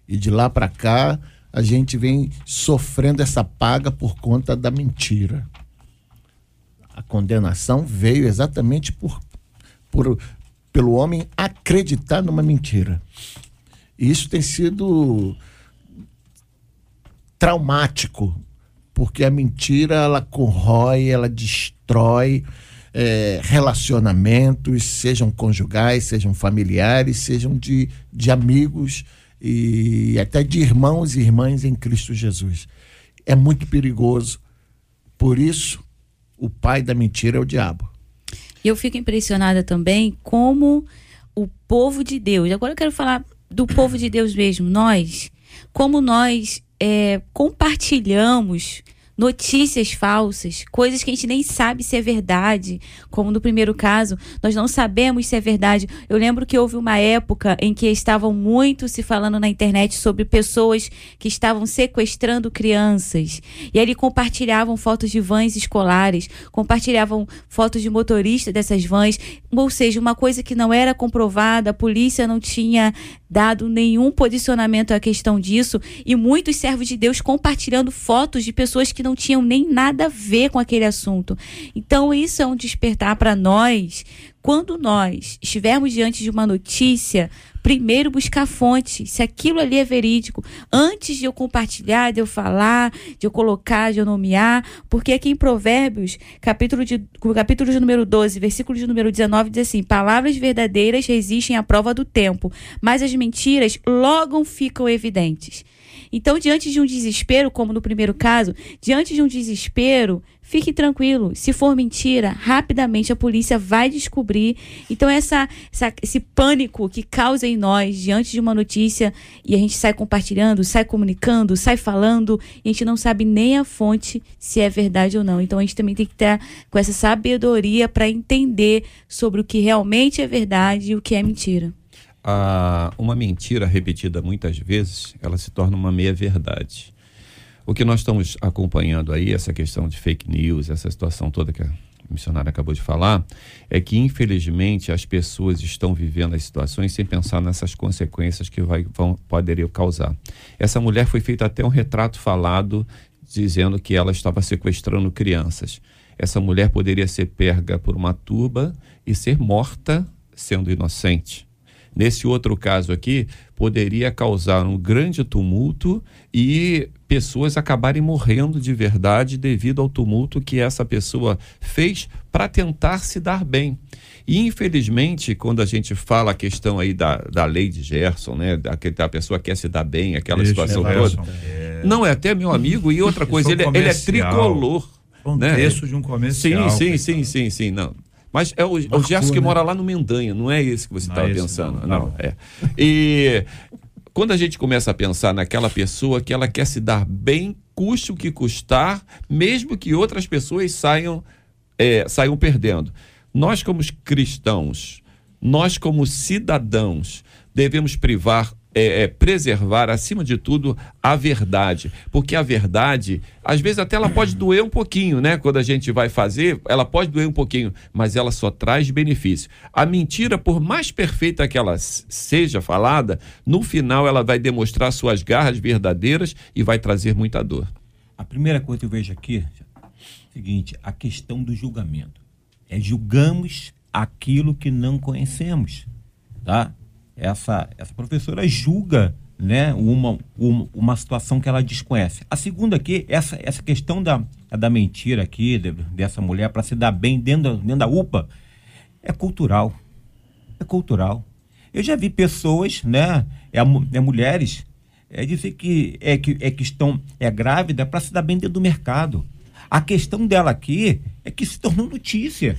E de lá para cá, a gente vem sofrendo essa paga por conta da mentira. A condenação veio exatamente por, por pelo homem acreditar numa mentira. E isso tem sido traumático, porque a mentira ela corrói, ela destrói eh, relacionamentos, sejam conjugais, sejam familiares, sejam de, de amigos e até de irmãos e irmãs em Cristo Jesus. É muito perigoso. Por isso, o pai da mentira é o diabo. Eu fico impressionada também como o povo de Deus. Agora eu quero falar do povo de Deus mesmo, nós, como nós é, compartilhamos notícias falsas, coisas que a gente nem sabe se é verdade, como no primeiro caso, nós não sabemos se é verdade. Eu lembro que houve uma época em que estavam muito se falando na internet sobre pessoas que estavam sequestrando crianças. E eles compartilhavam fotos de vans escolares, compartilhavam fotos de motorista dessas vans, ou seja, uma coisa que não era comprovada, a polícia não tinha dado nenhum posicionamento à questão disso, e muitos servos de Deus compartilhando fotos de pessoas que não tinham nem nada a ver com aquele assunto. Então, isso é um despertar para nós. Quando nós estivermos diante de uma notícia, primeiro buscar fonte, se aquilo ali é verídico, antes de eu compartilhar, de eu falar, de eu colocar, de eu nomear, porque aqui em Provérbios, capítulo de, capítulo de número 12, versículo de número 19, diz assim: Palavras verdadeiras resistem à prova do tempo, mas as mentiras logo ficam evidentes. Então, diante de um desespero, como no primeiro caso, diante de um desespero, fique tranquilo. Se for mentira, rapidamente a polícia vai descobrir. Então, essa, essa- esse pânico que causa em nós diante de uma notícia e a gente sai compartilhando, sai comunicando, sai falando, e a gente não sabe nem a fonte se é verdade ou não. Então, a gente também tem que estar com essa sabedoria para entender sobre o que realmente é verdade e o que é mentira. Uma mentira repetida muitas vezes, ela se torna uma meia-verdade. O que nós estamos acompanhando aí, essa questão de fake news, essa situação toda que a missionária acabou de falar, é que infelizmente as pessoas estão vivendo as situações sem pensar nessas consequências que vai, vão, poderiam causar. Essa mulher foi feito até um retrato falado dizendo que ela estava sequestrando crianças. Essa mulher poderia ser pega por uma turba e ser morta sendo inocente. Nesse outro caso aqui, poderia causar um grande tumulto e pessoas acabarem morrendo de verdade devido ao tumulto que essa pessoa fez para tentar se dar bem. E infelizmente, quando a gente fala a questão aí da, da lei de Gerson, né, da, que a pessoa quer se dar bem, aquela Deixa, situação toda. Não, é até meu amigo. E outra coisa, Sou ele, ele é tricolor. Um né? de um comercial. Sim, sim, sim, sim, sim, não. Mas é o, o Gerson que né? mora lá no Mendanha, não é esse que você estava é pensando. não, Não, não. é. E quando a gente começa a pensar naquela pessoa que ela quer se dar bem, custe o que custar, mesmo que outras pessoas saiam, é, saiam perdendo. Nós, como cristãos, nós, como cidadãos, devemos privar é, é, preservar, acima de tudo, a verdade. Porque a verdade, às vezes até ela pode doer um pouquinho, né? Quando a gente vai fazer, ela pode doer um pouquinho, mas ela só traz benefício. A mentira, por mais perfeita que ela seja falada, no final ela vai demonstrar suas garras verdadeiras e vai trazer muita dor. A primeira coisa que eu vejo aqui, seguinte, a questão do julgamento. É julgamos aquilo que não conhecemos, tá? Essa essa professora julga, né, uma, uma uma situação que ela desconhece. A segunda aqui, essa essa questão da da mentira aqui de- dessa mulher para se dar bem dentro dentro da UPA é cultural. É cultural. Eu já vi pessoas, né, é, é mulheres, é dizer que é que, é que estão é grávida para se dar bem dentro do mercado. A questão dela aqui é que se tornou notícia.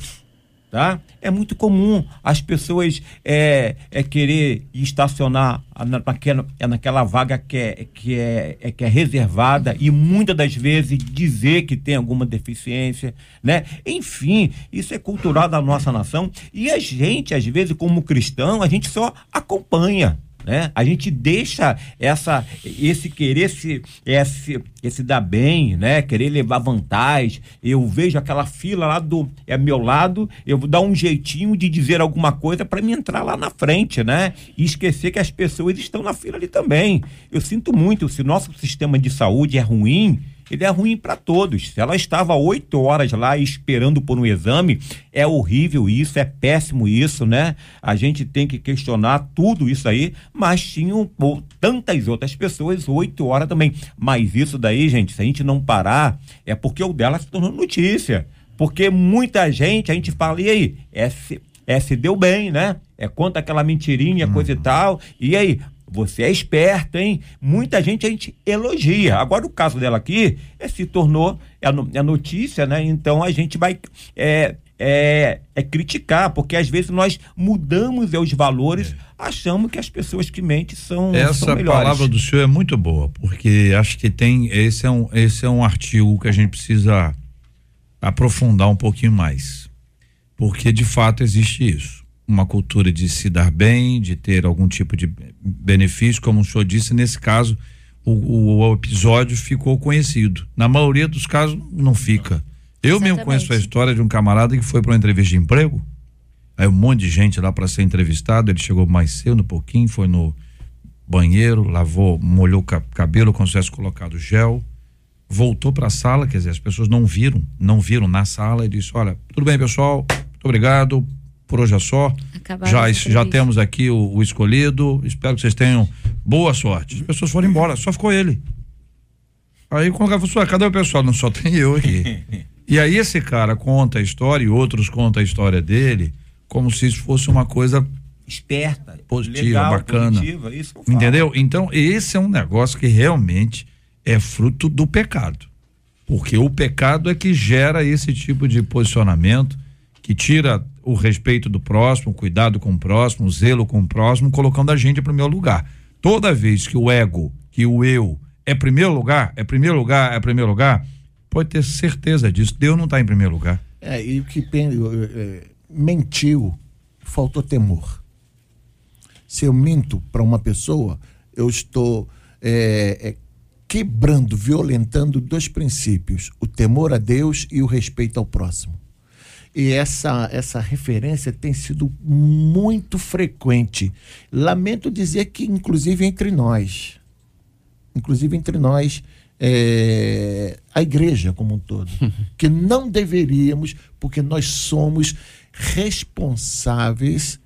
Tá? É muito comum as pessoas é, é querer estacionar na- naquela, é naquela vaga que é, que, é, é, que é reservada e muitas das vezes dizer que tem alguma deficiência, né? Enfim, isso é cultural da nossa nação e a gente, às vezes, como cristão, a gente só acompanha. Né? A gente deixa essa, esse querer se, esse, esse dar bem, né? Querer levar vantagem. Eu vejo aquela fila lá do é meu lado, eu vou dar um jeitinho de dizer alguma coisa para me entrar lá na frente, né? E esquecer que as pessoas estão na fila ali também. Eu sinto muito, se nosso sistema de saúde é ruim, ele é ruim para todos. Se ela estava oito horas lá esperando por um exame, é horrível isso, é péssimo isso, né? A gente tem que questionar tudo isso aí, mas tinham pô, tantas outras pessoas oito horas também. Mas isso daí, gente, se a gente não parar, é porque o dela se tornou notícia. Porque muita gente, a gente fala, e aí? É, se, é, se deu bem, né? É conta aquela mentirinha, coisa e tal. E aí? Você é esperto, hein? Muita gente a gente elogia. Agora, o caso dela aqui é, se tornou é, é notícia, né? Então a gente vai é, é, é criticar, porque às vezes nós mudamos é, os valores, achamos que as pessoas que mentem são, são Essa melhores. palavra do senhor é muito boa, porque acho que tem. Esse é, um, esse é um artigo que a gente precisa aprofundar um pouquinho mais. Porque de fato existe isso. Uma cultura de se dar bem, de ter algum tipo de benefício, como o senhor disse, nesse caso, o, o- episódio ficou conhecido. Na maioria dos casos, não fica. Eu mesmo Exatamente. conheço a história de um camarada que foi para uma entrevista de emprego. Aí um monte de gente lá para ser entrevistado. Ele chegou mais cedo, um pouquinho, foi no banheiro, lavou, molhou o ca- cabelo, como se tivesse colocado gel, voltou para a sala. Quer dizer, as pessoas não viram, não viram na sala e disse: Olha, tudo bem, pessoal, muito obrigado. Por hoje é só. Acabaram Já, já temos aqui o, o escolhido. Espero que vocês tenham boa sorte. As pessoas foram embora, só ficou ele. Aí quando o cara falou, "Ué, cadê o pessoal? Não só tem eu aqui. e aí esse cara conta a história e outros contam a história dele como se isso fosse uma coisa Esperta, Positiva, legal, bacana. positiva, falo. Entendeu? Então, esse é um negócio que realmente é fruto do pecado. Porque o pecado é que gera esse tipo de posicionamento, que tira o respeito do próximo, o cuidado com o próximo, o zelo com o próximo, colocando a gente em primeiro lugar. Toda vez que o ego, que o eu é primeiro lugar, é primeiro lugar, é primeiro lugar, pode ter certeza disso. Deus não está em primeiro lugar. É, e o que é, mentiu, faltou temor. Se eu minto para uma pessoa, eu estou é, é, quebrando, violentando dois princípios: o temor a Deus e o respeito ao próximo. E essa, essa referência tem sido muito frequente. Lamento dizer que, inclusive, entre nós, inclusive entre nós, é, a igreja como um todo, que não deveríamos, porque nós somos responsáveis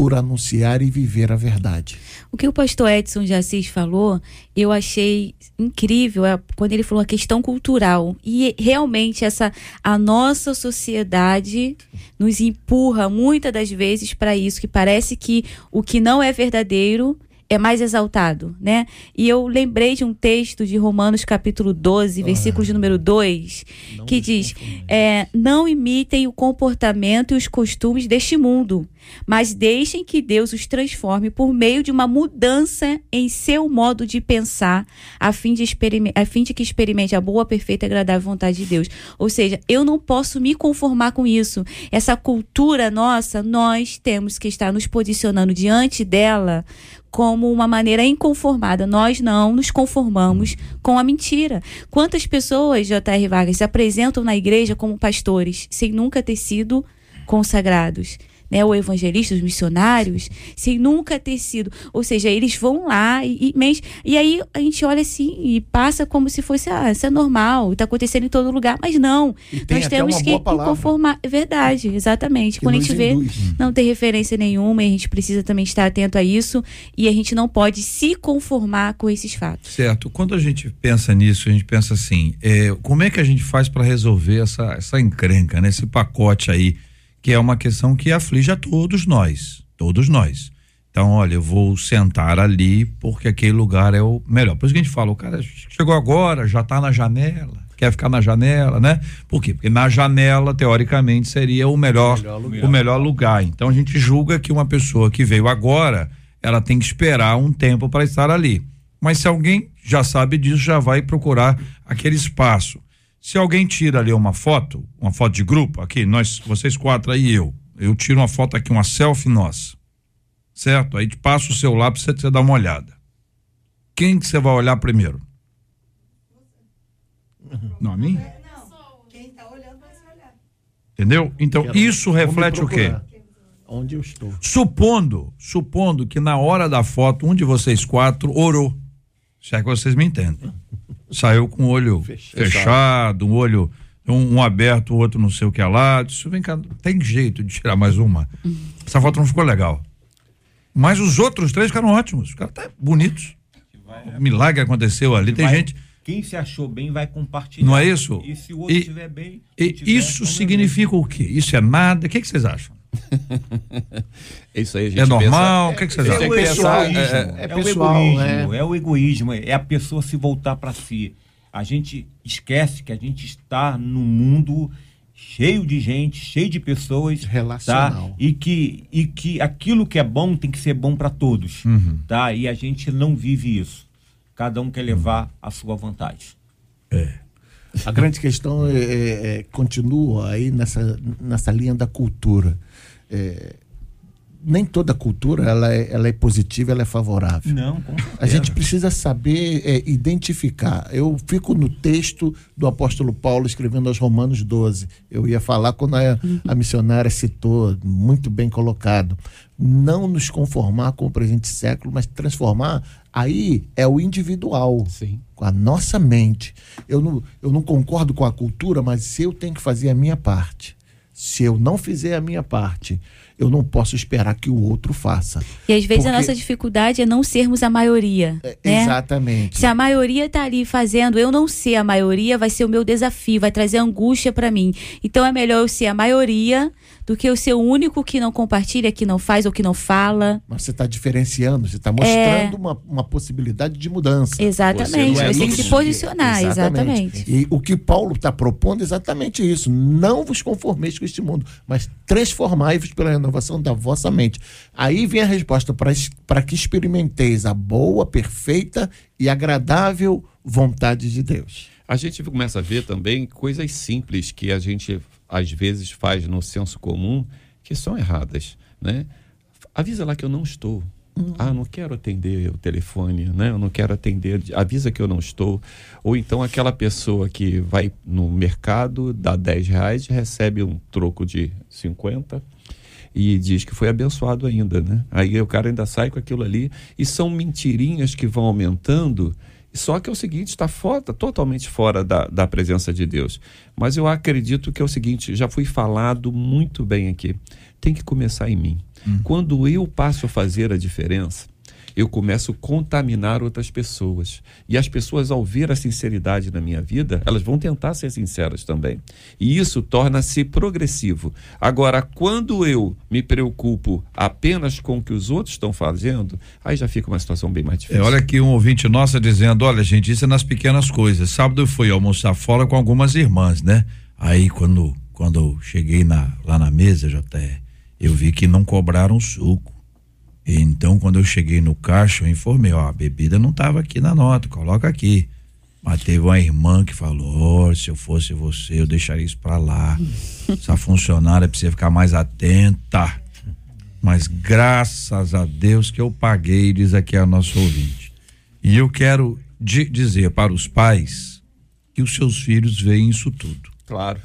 por anunciar e viver a verdade. O que o pastor Edson de Assis falou, eu achei incrível é, quando ele falou a questão cultural. E realmente essa a nossa sociedade nos empurra muitas das vezes para isso, que parece que o que não é verdadeiro é mais exaltado, né? E eu lembrei de um texto de Romanos capítulo 12, versículo de número 2, que diz: é, Não imitem o comportamento e os costumes deste mundo, mas deixem que Deus os transforme por meio de uma mudança em seu modo de pensar, a fim de, a fim de que experimente a boa, perfeita e agradável vontade de Deus. Ou seja, eu não posso me conformar com isso. Essa cultura nossa, nós temos que estar nos posicionando diante dela como uma maneira inconformada. Nós não nos conformamos com a mentira. Quantas pessoas, J.R. Vargas, se apresentam na igreja como pastores sem nunca ter sido consagrados? Né, o evangelista, os missionários, sem nunca ter sido. Ou seja, eles vão lá e, e, e aí a gente olha assim e passa como se fosse, ah, isso é normal, está acontecendo em todo lugar. Mas não. Tem Nós temos que conformar. É verdade, exatamente. Que Quando a gente vê induz. não tem referência nenhuma e a gente precisa também estar atento a isso e a gente não pode se conformar com esses fatos. Certo. Quando a gente pensa nisso, a gente pensa assim: é, como é que a gente faz para resolver essa, essa encrenca, né? esse pacote aí, que é uma questão que aflige a todos nós. Todos nós. Então, olha, eu vou sentar ali porque aquele lugar é o melhor. Por isso que a gente fala: o cara chegou agora, já está na janela, quer ficar na janela, né? Por quê? Porque na janela, teoricamente, seria o melhor, o melhor lugar. Então, a gente julga que uma pessoa que veio agora, ela tem que esperar um tempo para estar ali. Mas se alguém já sabe disso, já vai procurar aquele espaço. Se alguém tira ali uma foto, uma foto de grupo, aqui, nós, vocês quatro aí e eu, eu tiro uma foto aqui, uma selfie nossa, certo? Aí te passa o celular para você, você dar uma olhada. Quem que você vai olhar primeiro? Não, a mim? Quem tá olhando vai se olhar. Entendeu? Então, Quero- isso reflete o quê? Onde eu estou. Supondo, supondo que na hora da foto, um de vocês quatro orou. Se é que vocês me entendem. Saiu com o olho fechado, um olho, um, um aberto, o outro não sei o que é lá. Isso vem cá, tem jeito de tirar mais uma. Essa foto não ficou legal. Mas os outros três ficaram ótimos. Os caras tá bonitos. Um milagre aconteceu ali. Tem Vai- gente. Quem se achou bem vai compartilhar. Não é isso? E se o outro E- estiver bem. E tiver, isso vamos significa o quê? Isso é nada? O que, que vocês acham? É isso aí, a gente É normal? pensa- O que, que vocês Você acham? É o pensar, é, é, é o pessoal, egoísmo, né? é o egoísmo, é a pessoa se voltar para si. A gente esquece que a gente está num mundo cheio de gente, cheio de pessoas, Relacional. tá? E que e que aquilo que é bom tem que ser bom para todos, Uhum. tá? E a gente não vive isso. Cada um quer levar a sua vantagem. A grande questão é, é- é- continua aí nessa, nessa linha da cultura. É, nem toda cultura ela é, ela é positiva, ela é favorável. Não, com A gente precisa saber é, identificar. Eu fico no texto do apóstolo Paulo escrevendo aos Romanos 12. Eu ia falar quando a, a missionária citou, muito bem colocado. Não nos conformar com o presente século, mas transformar. Aí é o individual, Sim. com a nossa mente. Eu não, eu não concordo com a cultura, mas eu tenho que fazer a minha parte. Se eu não fizer a minha parte, eu não posso esperar que o outro faça. E às vezes a Porque- nossa dificuldade é não sermos a maioria. É, né? Exatamente. Se a maioria tá ali fazendo, eu não ser a maioria, vai ser o meu desafio, vai trazer angústia para mim. Então é melhor eu ser a maioria do que eu ser o único que não compartilha, que não faz ou que não fala. Mas você está diferenciando, você está É. mostrando uma, uma possibilidade de mudança. Exatamente. Você é Você tem que se posicionar, exatamente. E o que Paulo está propondo é exatamente isso. Não vos conformeis com este mundo, mas transformai-vos pela renovação da vossa mente. Aí vem a resposta para es- para que experimenteis a boa, perfeita e agradável vontade de Deus. A gente começa a ver também coisas simples que a gente às vezes faz no senso comum que são erradas, né? Avisa lá que eu não estou. Ah, não quero atender o telefone, né? Eu não quero atender, avisa que eu não estou. Ou então aquela pessoa que vai no mercado, dá 10 reais, recebe um troco de 50 e diz que foi abençoado ainda, né? Aí o cara ainda sai com aquilo ali e são mentirinhas que vão aumentando. Só que é o seguinte, está fora, tá totalmente fora da, da presença de Deus. Mas eu acredito que é o seguinte, já foi falado muito bem aqui. Tem que começar em mim. Quando eu passo a fazer a diferença, eu começo a contaminar outras pessoas. E as pessoas, ao ver a sinceridade na minha vida, elas vão tentar ser sinceras também. E isso torna-se progressivo. Agora, quando eu me preocupo apenas com o que os outros estão fazendo, aí já fica uma situação bem mais É, difícil. olha aqui um ouvinte nossa dizendo, olha gente, isso é nas pequenas coisas. Sábado eu fui almoçar fora com algumas irmãs, né? Aí quando quando eu cheguei na, lá na mesa, já até eu vi que não cobraram suco. Então quando eu cheguei no caixa, eu informei, ó, a bebida não estava aqui na nota, coloca aqui. Mas teve uma irmã que falou, "Ó, se eu fosse você, eu deixaria isso pra lá. Essa funcionária precisa ficar mais atenta. Mas graças a Deus que eu paguei, diz aqui a nossa ouvinte. E eu quero di- dizer para os pais que os seus filhos veem isso tudo. Claro.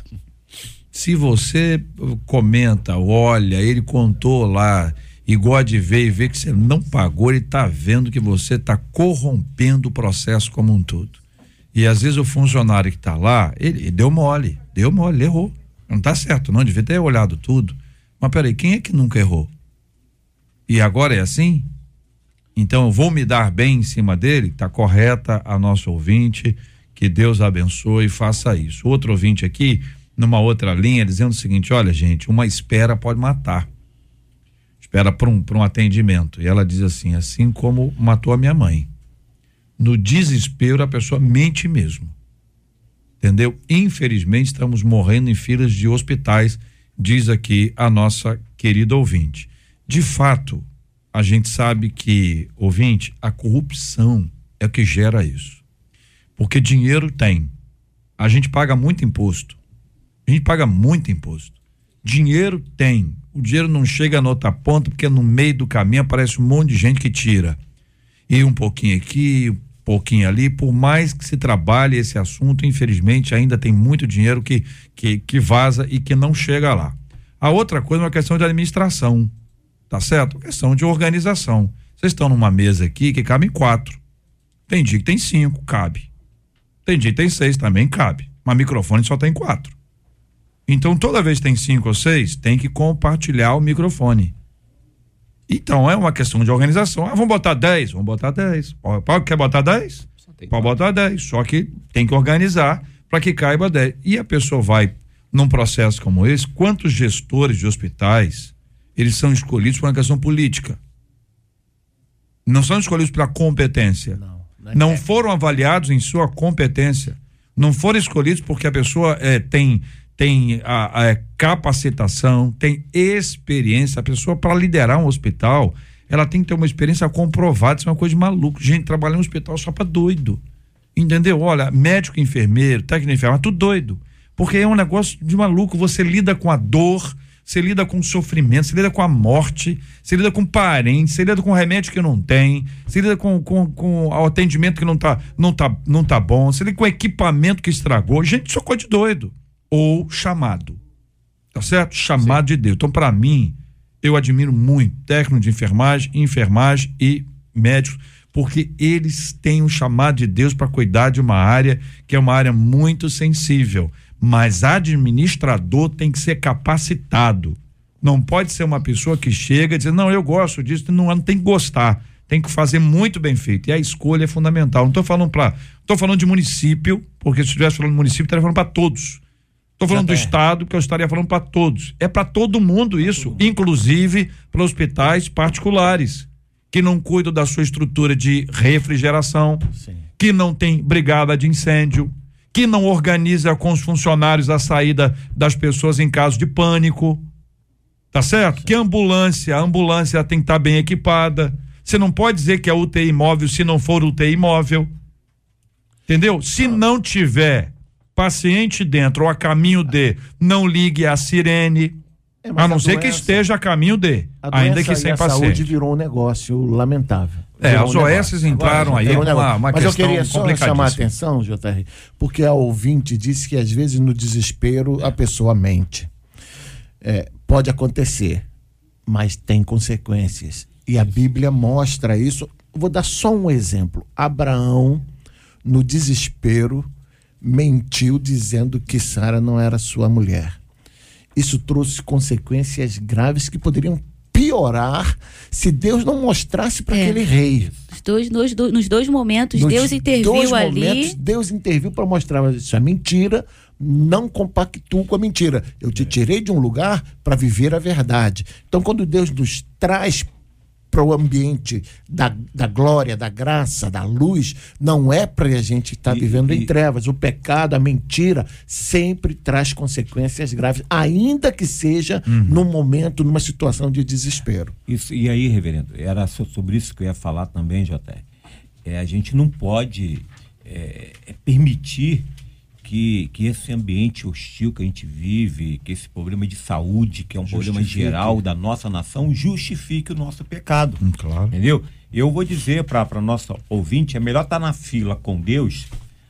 Se você uh, comenta, olha, ele contou lá e gosta de ver e vê que você não pagou, ele está vendo que você está corrompendo o processo como um todo. E às vezes o funcionário que está lá, ele, ele deu mole, deu mole, errou. Não está certo, não devia ter olhado tudo. Mas peraí, quem é que nunca errou? E agora é assim? Então eu vou me dar bem em cima dele? Está correta a nossa ouvinte. Que Deus abençoe e faça isso. Outro ouvinte aqui, numa outra linha, dizendo o seguinte: olha, gente, uma espera pode matar. Espera para um, um atendimento. E ela diz assim: assim como matou a minha mãe. No desespero, a pessoa mente mesmo. Entendeu? Infelizmente, estamos morrendo em filas de hospitais, diz aqui a nossa querida ouvinte. De fato, a gente sabe que, ouvinte, a corrupção é o que gera isso. Porque dinheiro tem. A gente paga muito imposto. A gente paga muito imposto. Dinheiro tem. O dinheiro não chega na outra ponta porque no meio do caminho aparece um monte de gente que tira. E um pouquinho aqui, um pouquinho ali. Por mais que se trabalhe esse assunto, infelizmente ainda tem muito dinheiro que, que, que vaza e que não chega lá. A outra coisa é uma questão de administração. Tá certo? Questão de organização. Vocês estão numa mesa aqui que cabem quatro. Tem dia que tem cinco, cabe. Tem dia que tem seis, também cabe. Mas microfone só tem quatro. Então, toda vez que tem cinco ou seis, tem que compartilhar o microfone. Então, é uma questão de organização. Ah, vamos botar dez? Vamos botar dez. Pode- pode- Quer botar dez? Pode botar dez. Só que tem que organizar para que caiba dez. E a pessoa vai num processo como esse, quantos gestores de hospitais eles são escolhidos por uma questão política? Não são escolhidos pela competência. Não, foram avaliados em sua competência. Não foram escolhidos porque a pessoa eh, tem, tem a, a capacitação, tem experiência. A pessoa, para liderar um hospital, ela tem que ter uma experiência comprovada. Isso é uma coisa de maluco. Gente, trabalhar em um hospital só para doido. Entendeu? Olha, médico, enfermeiro, técnico de enfermagem, tudo doido. Porque é um negócio de maluco. Você lida com a dor, você lida com o sofrimento, você lida com a morte, você lida com parentes, você lida com remédio que não tem, você lida com, com, com o atendimento que não tá, não, tá, não tá bom, você lida com equipamento que estragou. Gente, isso é coisa de doido. Ou chamado. Tá certo? Chamado de Deus. Então, para mim, eu admiro muito técnico de enfermagem, enfermagem e médicos, porque eles têm um chamado de Deus para cuidar de uma área que é uma área muito sensível. Mas administrador tem que ser capacitado. Não pode ser uma pessoa que chega e diz, não, eu gosto disso, não, não tem que gostar. Tem que fazer muito bem feito. E a escolha é fundamental. Não estou falando para. Estou falando de município, porque se estivesse falando de município, estaria falando para todos. Estou falando do Estado, que eu estaria falando para todos. É para todo mundo isso, inclusive para hospitais particulares, que não cuidam da sua estrutura de refrigeração, que não tem brigada de incêndio, que não organiza com os funcionários a saída das pessoas em caso de pânico. Tá certo? Que a ambulância, a ambulância tem que estar bem equipada. Você não pode dizer que é UTI móvel se não for UTI móvel. Entendeu? Se não tiver paciente dentro ou a caminho de, não ligue a sirene. É, a não a ser que doença- esteja a caminho de, A ainda que sem a saúde paciente. virou um negócio lamentável. É, as um OS entraram aí um uma- uma Mas eu queria só chamar a atenção, JR, porque a ouvinte disse que às vezes no desespero a pessoa mente. É, pode acontecer, mas tem consequências. E a Bíblia mostra isso. Vou dar só um exemplo. Abraão, no desespero, mentiu dizendo que Sara não era sua mulher. Isso trouxe consequências graves que poderiam piorar se Deus não mostrasse para É. aquele rei. Os dois, nos, do- nos dois momentos, Nos Deus interviu dois ali. momentos, Deus interviu para mostrar, mas isso é mentira, não compactuo com a mentira. Eu te tirei de um lugar para viver a verdade. Então, quando Deus nos traz para o ambiente da, da glória, da graça, da luz, não é para a gente estar E- vivendo em e- trevas. O pecado, a mentira, sempre traz consequências graves, ainda que seja num momento, numa situação de desespero. Isso, e aí, reverendo, era so- sobre isso que eu ia falar também, JR. É, a gente não pode é, é, permitir que, que esse ambiente hostil que a gente vive, que esse problema de saúde, que é um problema geral da nossa nação, justifique o nosso pecado. Hum, Claro. Entendeu? Eu vou dizer para nossa ouvinte, é melhor estar na fila com Deus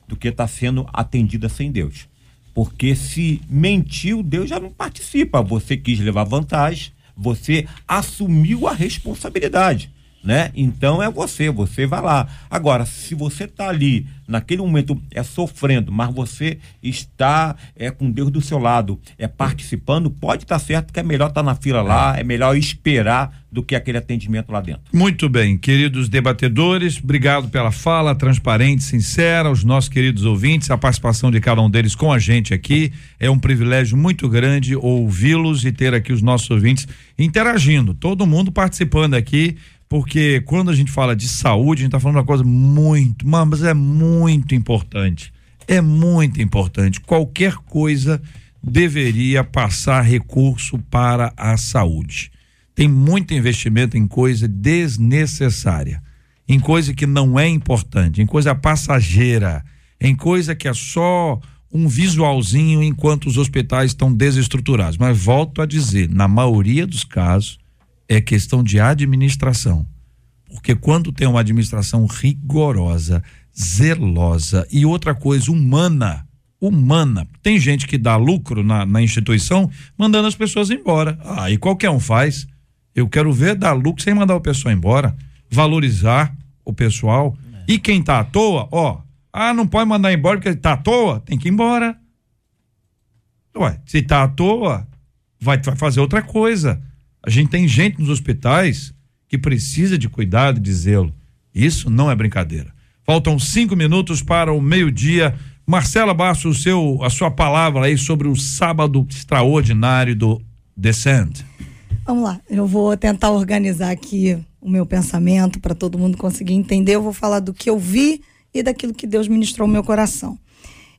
do que estar sendo atendida sem Deus. Porque se mentiu, Deus já não participa. Você quis levar vantagem, você assumiu a responsabilidade. Né? Então é você, você vai lá. Agora, se você está ali, naquele momento, é sofrendo, mas você está é, com Deus do seu lado, é participando, pode estar certo que é melhor estar na fila lá, é melhor esperar do que aquele atendimento lá dentro. Muito bem, queridos debatedores, obrigado pela fala transparente, sincera, aos nossos queridos ouvintes, a participação de cada um deles com a gente aqui. É um privilégio muito grande ouvi-los e ter aqui os nossos ouvintes interagindo, todo mundo participando aqui, porque quando a gente fala de saúde, a gente está falando uma coisa muito, mas é muito importante. É muito importante. Qualquer coisa deveria passar recurso para a saúde tem muito investimento em coisa desnecessária, em coisa que não é importante, em coisa passageira, em coisa que é só um visualzinho enquanto os hospitais estão desestruturados. Mas volto a dizer, na maioria dos casos é questão de administração. Porque quando tem uma administração rigorosa, zelosa e outra coisa humana, humana, tem gente que dá lucro na, na instituição mandando as pessoas embora. Aí qualquer um faz. Eu quero ver dar lucro sem mandar o pessoal embora, valorizar o pessoal. E quem tá à toa, ó, ah, não pode mandar embora porque tá à toa, tem que ir embora. Ué, se tá à toa, vai, vai fazer outra coisa. A gente tem gente nos hospitais que precisa de cuidado e de zelo. Isso não é brincadeira. Faltam cinco minutos para o meio-dia. Marcela Basso, o seu, a sua palavra aí sobre o sábado extraordinário do Descent. Vamos lá, eu vou tentar organizar aqui o meu pensamento para todo mundo conseguir entender. Eu vou falar do que eu vi e daquilo que Deus ministrou no meu coração.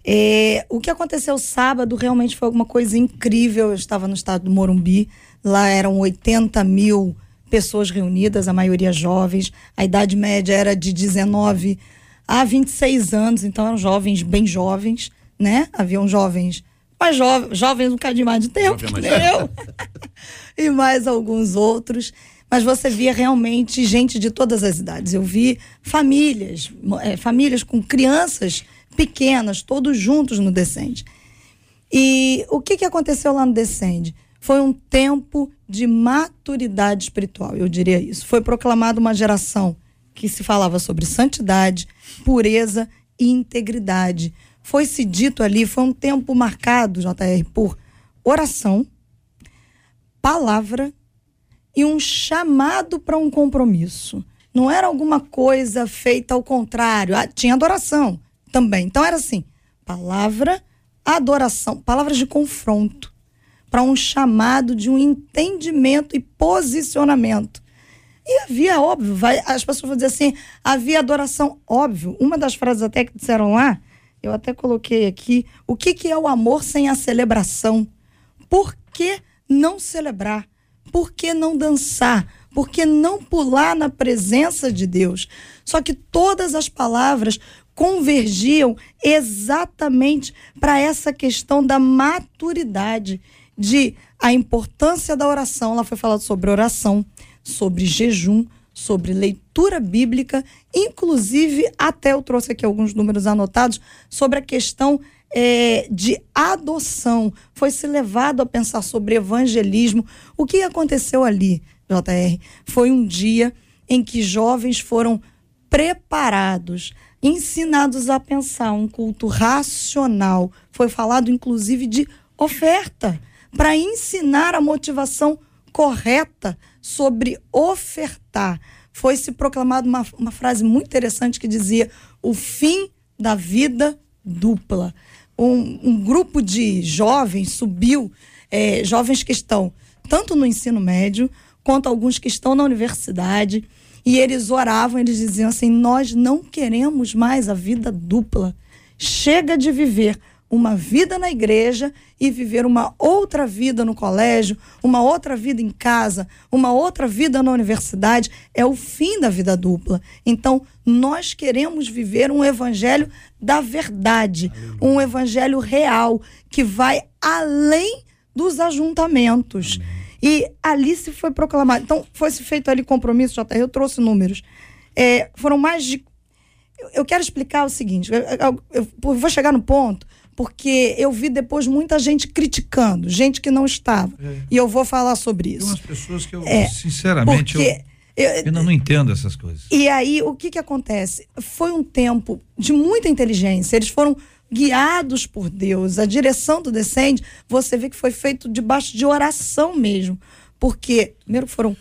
É, o que aconteceu sábado realmente foi alguma coisa incrível. Eu estava no estado do Morumbi, lá eram 80 mil pessoas reunidas, a maioria jovens. A idade média era de 19 a 26 anos, então eram jovens bem jovens, né? Haviam jovens mais jovens, jovens um bocadinho mais de tempo, que nem eu. e mais alguns outros. Mas você via realmente gente de todas as idades. Eu vi famílias, eh, famílias com crianças pequenas, todos juntos no Descende. E o que, que aconteceu lá no Descende? Foi um tempo de maturidade espiritual, eu diria isso. Foi proclamada uma geração que se falava sobre santidade, pureza e integridade. Foi-se dito ali, foi um tempo marcado, JR, por oração, palavra e um chamado para um compromisso. Não era alguma coisa feita ao contrário. Ah, tinha adoração também. Então era assim: palavra, adoração, palavras de confronto para um chamado de um entendimento e posicionamento. E havia, óbvio, vai, as pessoas vão dizer assim, havia adoração, óbvio. Uma das frases até que disseram lá, eu até coloquei aqui, o que, que é o amor sem a celebração? Por que não celebrar? Por que não dançar? Por que não pular na presença de Deus? Só que todas as palavras convergiam exatamente para essa questão da maturidade, de a importância da oração. Lá foi falado sobre oração, sobre jejum, sobre leitura bíblica, inclusive até eu trouxe aqui alguns números anotados sobre a questão é, de adoção. Foi se levado a pensar sobre evangelismo. O que aconteceu ali, JR? Foi um dia em que jovens foram preparados, ensinados a pensar um culto racional. Foi falado, inclusive, de oferta, para ensinar a motivação correta sobre ofertar. Foi se proclamada uma, uma frase muito interessante que dizia: o fim da vida dupla. Um, um grupo de jovens subiu, eh, jovens que estão tanto no ensino médio quanto alguns que estão na universidade, e eles oravam, eles diziam assim: Nós não queremos mais a vida dupla. Chega de viver uma vida na igreja e viver uma outra vida no colégio, uma outra vida em casa, uma outra vida na universidade. É o fim da vida dupla. Então, nós queremos viver um evangelho da verdade, um evangelho real, que vai além dos ajuntamentos. E ali se foi proclamado. Então, foi-se feito ali compromisso, JR, eu trouxe números. É, foram mais de eu- eu quero explicar o seguinte, eu- eu- eu vou chegar no ponto, porque eu vi depois muita gente criticando, gente que não estava. E eu vou falar sobre Tem isso. umas pessoas que eu, É, sinceramente, Porque eu, eu não, não entendo essas coisas. e aí, o que que acontece? Foi um tempo de muita inteligência. Eles foram guiados por Deus. A direção do Descende, você vê que foi feito debaixo de oração mesmo. Porque, primeiro, foram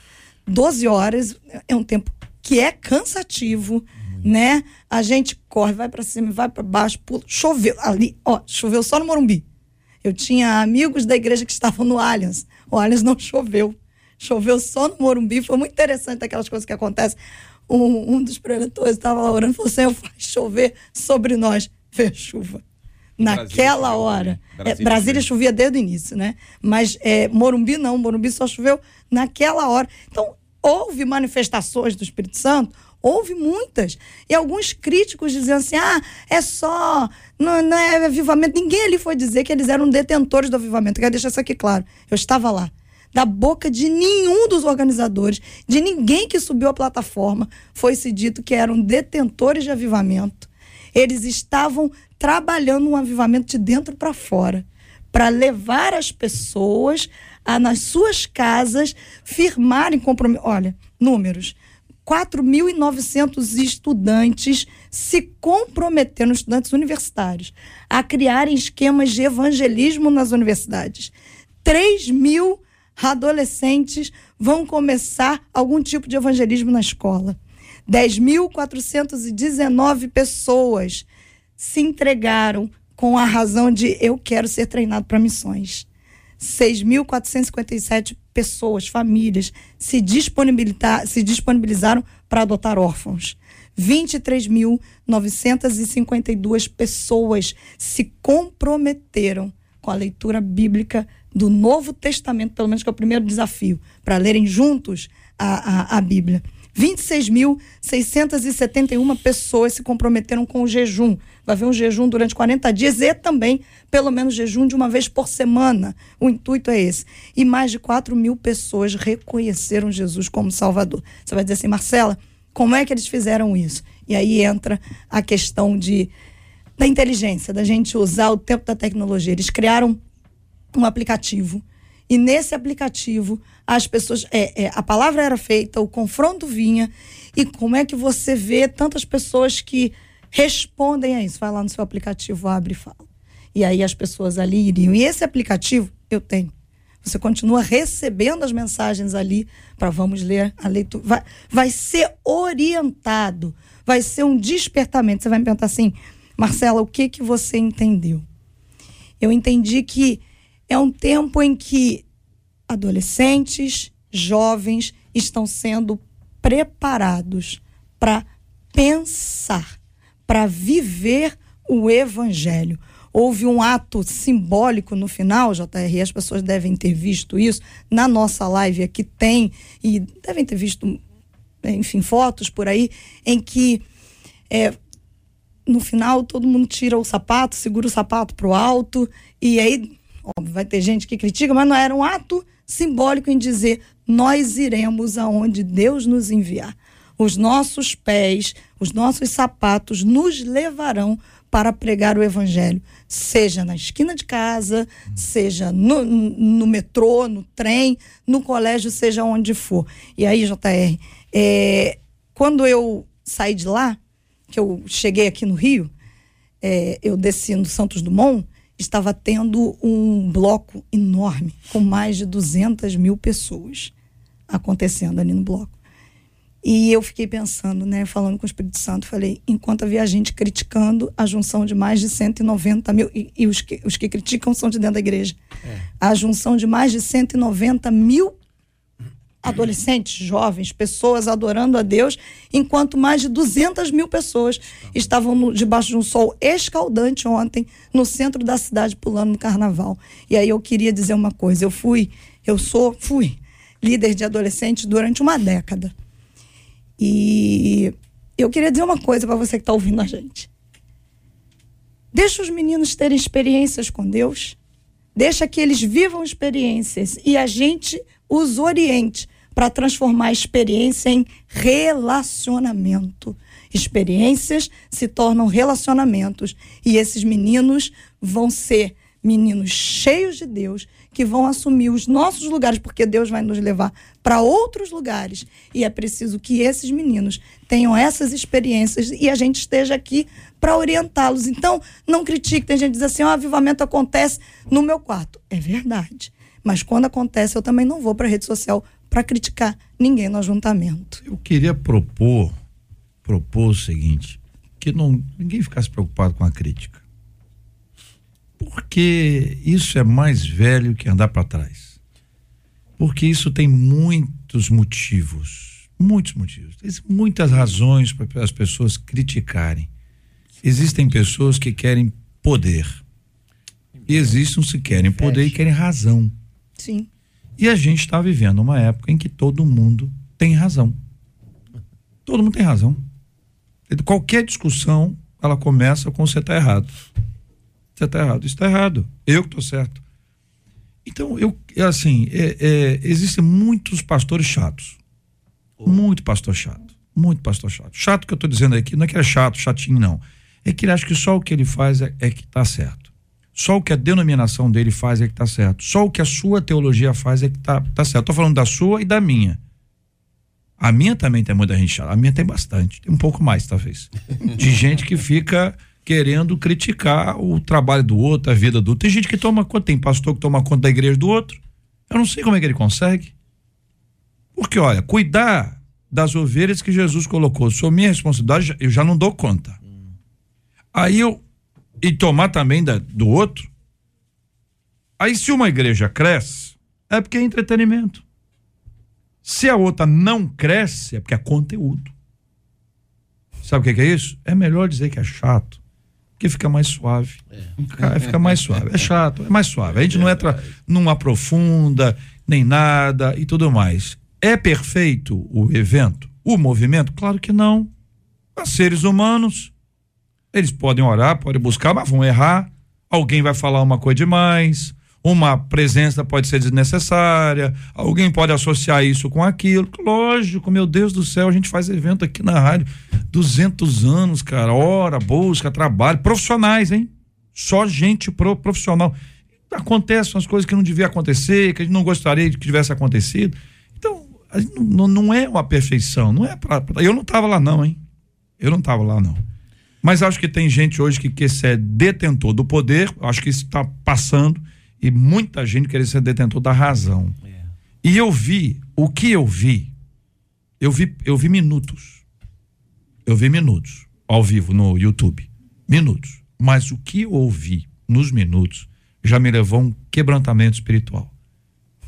12 horas, é um tempo que é cansativo, né? A gente corre, vai para cima, vai para baixo, pula. Choveu ali, ó, choveu só no Morumbi. Eu tinha amigos da igreja que estavam no Allianz. O Allianz não choveu. Choveu só no Morumbi. Foi muito interessante aquelas coisas que acontecem. Um, um dos preletores estava lá orando e falou: Senhor, faz chover sobre nós. Veio chuva. Brasília Naquela choveu hora. também. É, Brasília Brasília chovia desde o início, né? Mas é, Morumbi não. Morumbi só choveu naquela hora. Então, houve manifestações do Espírito Santo? Houve muitas. E alguns críticos diziam assim: ah, é só. Não, não é avivamento. Ninguém ali foi dizer que eles eram detentores do avivamento. Quero deixar isso aqui claro. Eu estava lá. Da boca de nenhum dos organizadores, de ninguém que subiu à plataforma, foi-se dito que eram detentores de avivamento. Eles estavam trabalhando um avivamento de dentro para fora para levar as pessoas a, nas suas casas, firmarem compromisso. Olha, números. 4.900 estudantes se comprometeram, estudantes universitários, a criarem esquemas de evangelismo nas universidades. 3 mil adolescentes vão começar algum tipo de evangelismo na escola. 10.419 pessoas se entregaram com a razão de eu quero ser treinado para missões. 6.457 pessoas, famílias, se, disponibilita- se disponibilizaram para adotar órfãos. 23.952 pessoas se comprometeram com a leitura bíblica do Novo Testamento, pelo menos que é o primeiro desafio, para lerem juntos a, a, a Bíblia. 26.671 pessoas se comprometeram com o jejum. Vai haver um jejum durante 40 dias e também, pelo menos, jejum de uma vez por semana. O intuito é esse. E mais de 4 mil pessoas reconheceram Jesus como Salvador. Você vai dizer assim, Marcela, como é que eles fizeram isso? E aí entra a questão de, da inteligência, da gente usar o tempo da tecnologia. Eles criaram um aplicativo. E nesse aplicativo, as pessoas. É, é, a palavra era feita, o confronto vinha. E como é que você vê tantas pessoas que respondem a isso? Vai lá no seu aplicativo, abre e fala. E aí as pessoas ali iriam. E esse aplicativo eu tenho. Você continua recebendo as mensagens ali para vamos ler a leitura. Vai, vai ser orientado, vai ser um despertamento. Você vai me perguntar assim, Marcela, o que que você entendeu? Eu entendi que é um tempo em que adolescentes, jovens estão sendo preparados para pensar, para viver o evangelho. Houve um ato simbólico no final, JR, as pessoas devem ter visto isso. Na nossa live aqui tem, e devem ter visto, enfim, fotos por aí, em que é, no final todo mundo tira o sapato, segura o sapato pro alto, e aí, óbvio, vai ter gente que critica, mas não era um ato simbólico em dizer nós iremos aonde Deus nos enviar. Os nossos pés, os nossos sapatos nos levarão para pregar o evangelho, seja na esquina de casa, seja no, no metrô, no trem, no colégio, seja onde for. E aí, JR, é, quando eu saí de lá, que eu cheguei aqui no Rio, é, eu desci no Santos Dumont, estava tendo um bloco enorme, com mais de 200 mil pessoas acontecendo ali no bloco. E eu fiquei pensando, né, falando com o Espírito Santo, falei, enquanto havia gente criticando a junção de mais de 190 mil, e, e os, que, os que criticam são de dentro da igreja, a junção de mais de 190 mil adolescentes, jovens, pessoas adorando a Deus, enquanto mais de 200 mil pessoas estavam no- debaixo de um sol escaldante ontem no centro da cidade pulando no carnaval. E aí eu queria dizer uma coisa, eu fui, eu sou, fui líder de adolescentes durante uma década. E eu queria dizer uma coisa para você que está ouvindo a gente. Deixa os meninos terem experiências com Deus. Deixa que eles vivam experiências e a gente os oriente para transformar a experiência em relacionamento. Experiências se tornam relacionamentos e esses meninos vão ser meninos cheios de Deus que vão assumir os nossos lugares, porque Deus vai nos levar para outros lugares. E é preciso que esses meninos tenham essas experiências e a gente esteja aqui para orientá-los. Então, não critique. Tem gente que diz assim: ó, avivamento acontece no meu quarto. É verdade. Mas quando acontece, eu também não vou para a rede social para criticar ninguém no ajuntamento. Eu queria propor, propor o seguinte, que não ninguém ficasse preocupado com a crítica. Porque isso é mais velho que andar para trás. Porque isso tem muitos motivos, muitos motivos, Tem muitas razões para as pessoas criticarem. Existem pessoas que querem poder. E existem os que querem poder e querem razão. Sim. E a gente está vivendo uma época em que todo mundo tem razão. Todo mundo tem razão. Qualquer discussão, ela começa com você está errado. Você está errado. Isso está errado. Eu que estou certo. Então, eu, é assim, é, é, existem muitos pastores chatos. Muito pastor chato. Muito pastor chato. Chato que eu estou dizendo aqui, não é que é chato, chatinho, não. É que ele acha que só o que ele faz é, é que está certo. Só o que a denominação dele faz é que está certo. Só o que a sua teologia faz é que está tá certo. Estou falando da sua e da minha. A minha também tem muita gente chata. A minha tem bastante. Tem um pouco mais, talvez. De gente que fica querendo criticar o trabalho do outro, a vida do outro. Tem gente que toma conta, tem pastor que toma conta da igreja do outro. Eu não sei como é que ele consegue. Porque, olha, cuidar das ovelhas que Jesus colocou sob minha responsabilidade, eu já não dou conta. Aí eu. E tomar também da, do outro. Aí, se uma igreja cresce, é porque é entretenimento. Se a outra não cresce, é porque é conteúdo. Sabe o que é isso? É melhor dizer que é chato, porque fica mais suave. Fica, fica mais suave. É chato, é mais suave. A gente não entra, não aprofunda, nem nada e tudo mais. É perfeito o evento, o movimento? Claro que não. Mas seres humanos, eles podem orar, podem buscar, mas vão errar. Alguém vai falar uma coisa demais. Uma presença pode ser desnecessária. Alguém pode associar isso com aquilo. Lógico, meu Deus do céu, a gente faz evento aqui na rádio 200 anos, cara. Ora, busca, trabalho. Profissionais, hein? Só gente pro, profissional. Acontecem as coisas que não devia acontecer, que a gente não gostaria que tivesse acontecido. Então, não, não é uma perfeição. Não é pra, pra- eu não estava lá, não, hein? Eu não estava lá, não. Mas acho que tem gente hoje que quer ser detentor do poder, acho que isso está passando, e muita gente quer ser detentor da razão. E eu vi, o que eu vi, eu vi, eu vi minutos. Eu vi minutos ao vivo no YouTube. Minutos. Mas o que eu ouvi nos minutos já me levou a um quebrantamento espiritual.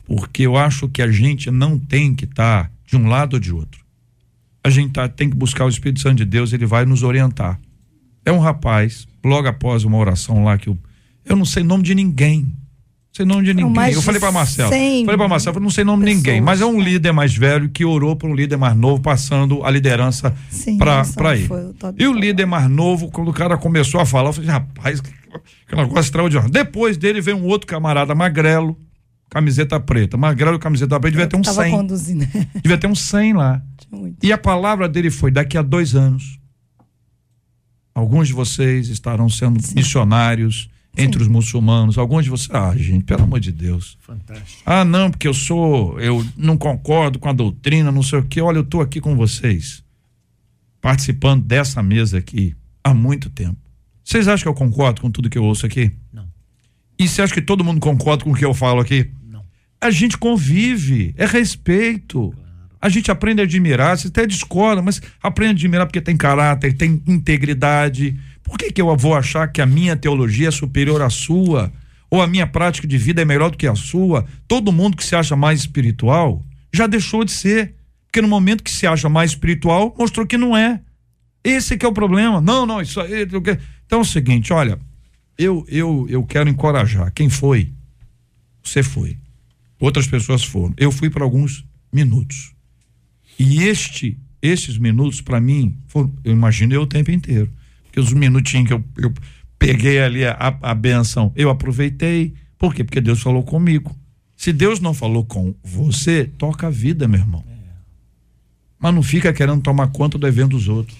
Porque eu acho que a gente não tem que estar de um lado ou de outro. A gente tá- tem que buscar o Espírito Santo de Deus, ele vai nos orientar. É um rapaz, logo após uma oração lá que eu, eu não sei nome de ninguém. Não sei nome de ninguém. mais Eu falei para Marcelo. 100 Falei para Marcelo, eu não sei nome de ninguém, mas é um líder mais velho que orou para um líder mais novo, passando a liderança Sim, para ele. foi E o líder mais novo, quando o cara começou a falar, eu falei, rapaz, que, que negócio extraordinário. Depois dele veio um outro camarada magrelo, camiseta preta. Magrelo, camiseta preta, devia ter um Tava 100. conduzindo. Devia ter um 100 lá. E a palavra dele foi: daqui a dois anos, alguns de vocês estarão sendo missionários entre os muçulmanos. Alguns de vocês. Ah, gente, pelo amor de Deus. Fantástico. Ah, não, porque eu sou. Eu não concordo com a doutrina, não sei o quê. Olha, eu estou aqui com vocês, participando dessa mesa aqui há muito tempo. Vocês acham que eu concordo com tudo que eu ouço aqui? Não. E você acha que todo mundo concorda com o que eu falo aqui? Não. A gente convive, é respeito. A gente aprende a admirar, você até discorda, mas aprende a admirar porque tem caráter, tem integridade. Por que, que eu vou achar que a minha teologia é superior à sua? Ou a minha prática de vida é melhor do que a sua? Todo mundo que se acha mais espiritual, já deixou de ser. Porque no momento que se acha mais espiritual, mostrou que não é. Esse que é o problema. Não, não, isso aí. Então é o seguinte, olha, eu, eu, eu quero encorajar. Quem foi? Você foi. Outras pessoas foram. Eu fui para alguns minutos. E este, estes minutos, para mim, foram, eu imaginei o tempo inteiro. Os minutinhos que eu, eu peguei ali a, a benção, eu aproveitei. Por quê? Porque Deus falou comigo. Se Deus não falou com você, toca a vida, meu irmão. Mas não fica querendo tomar conta do evento dos outros.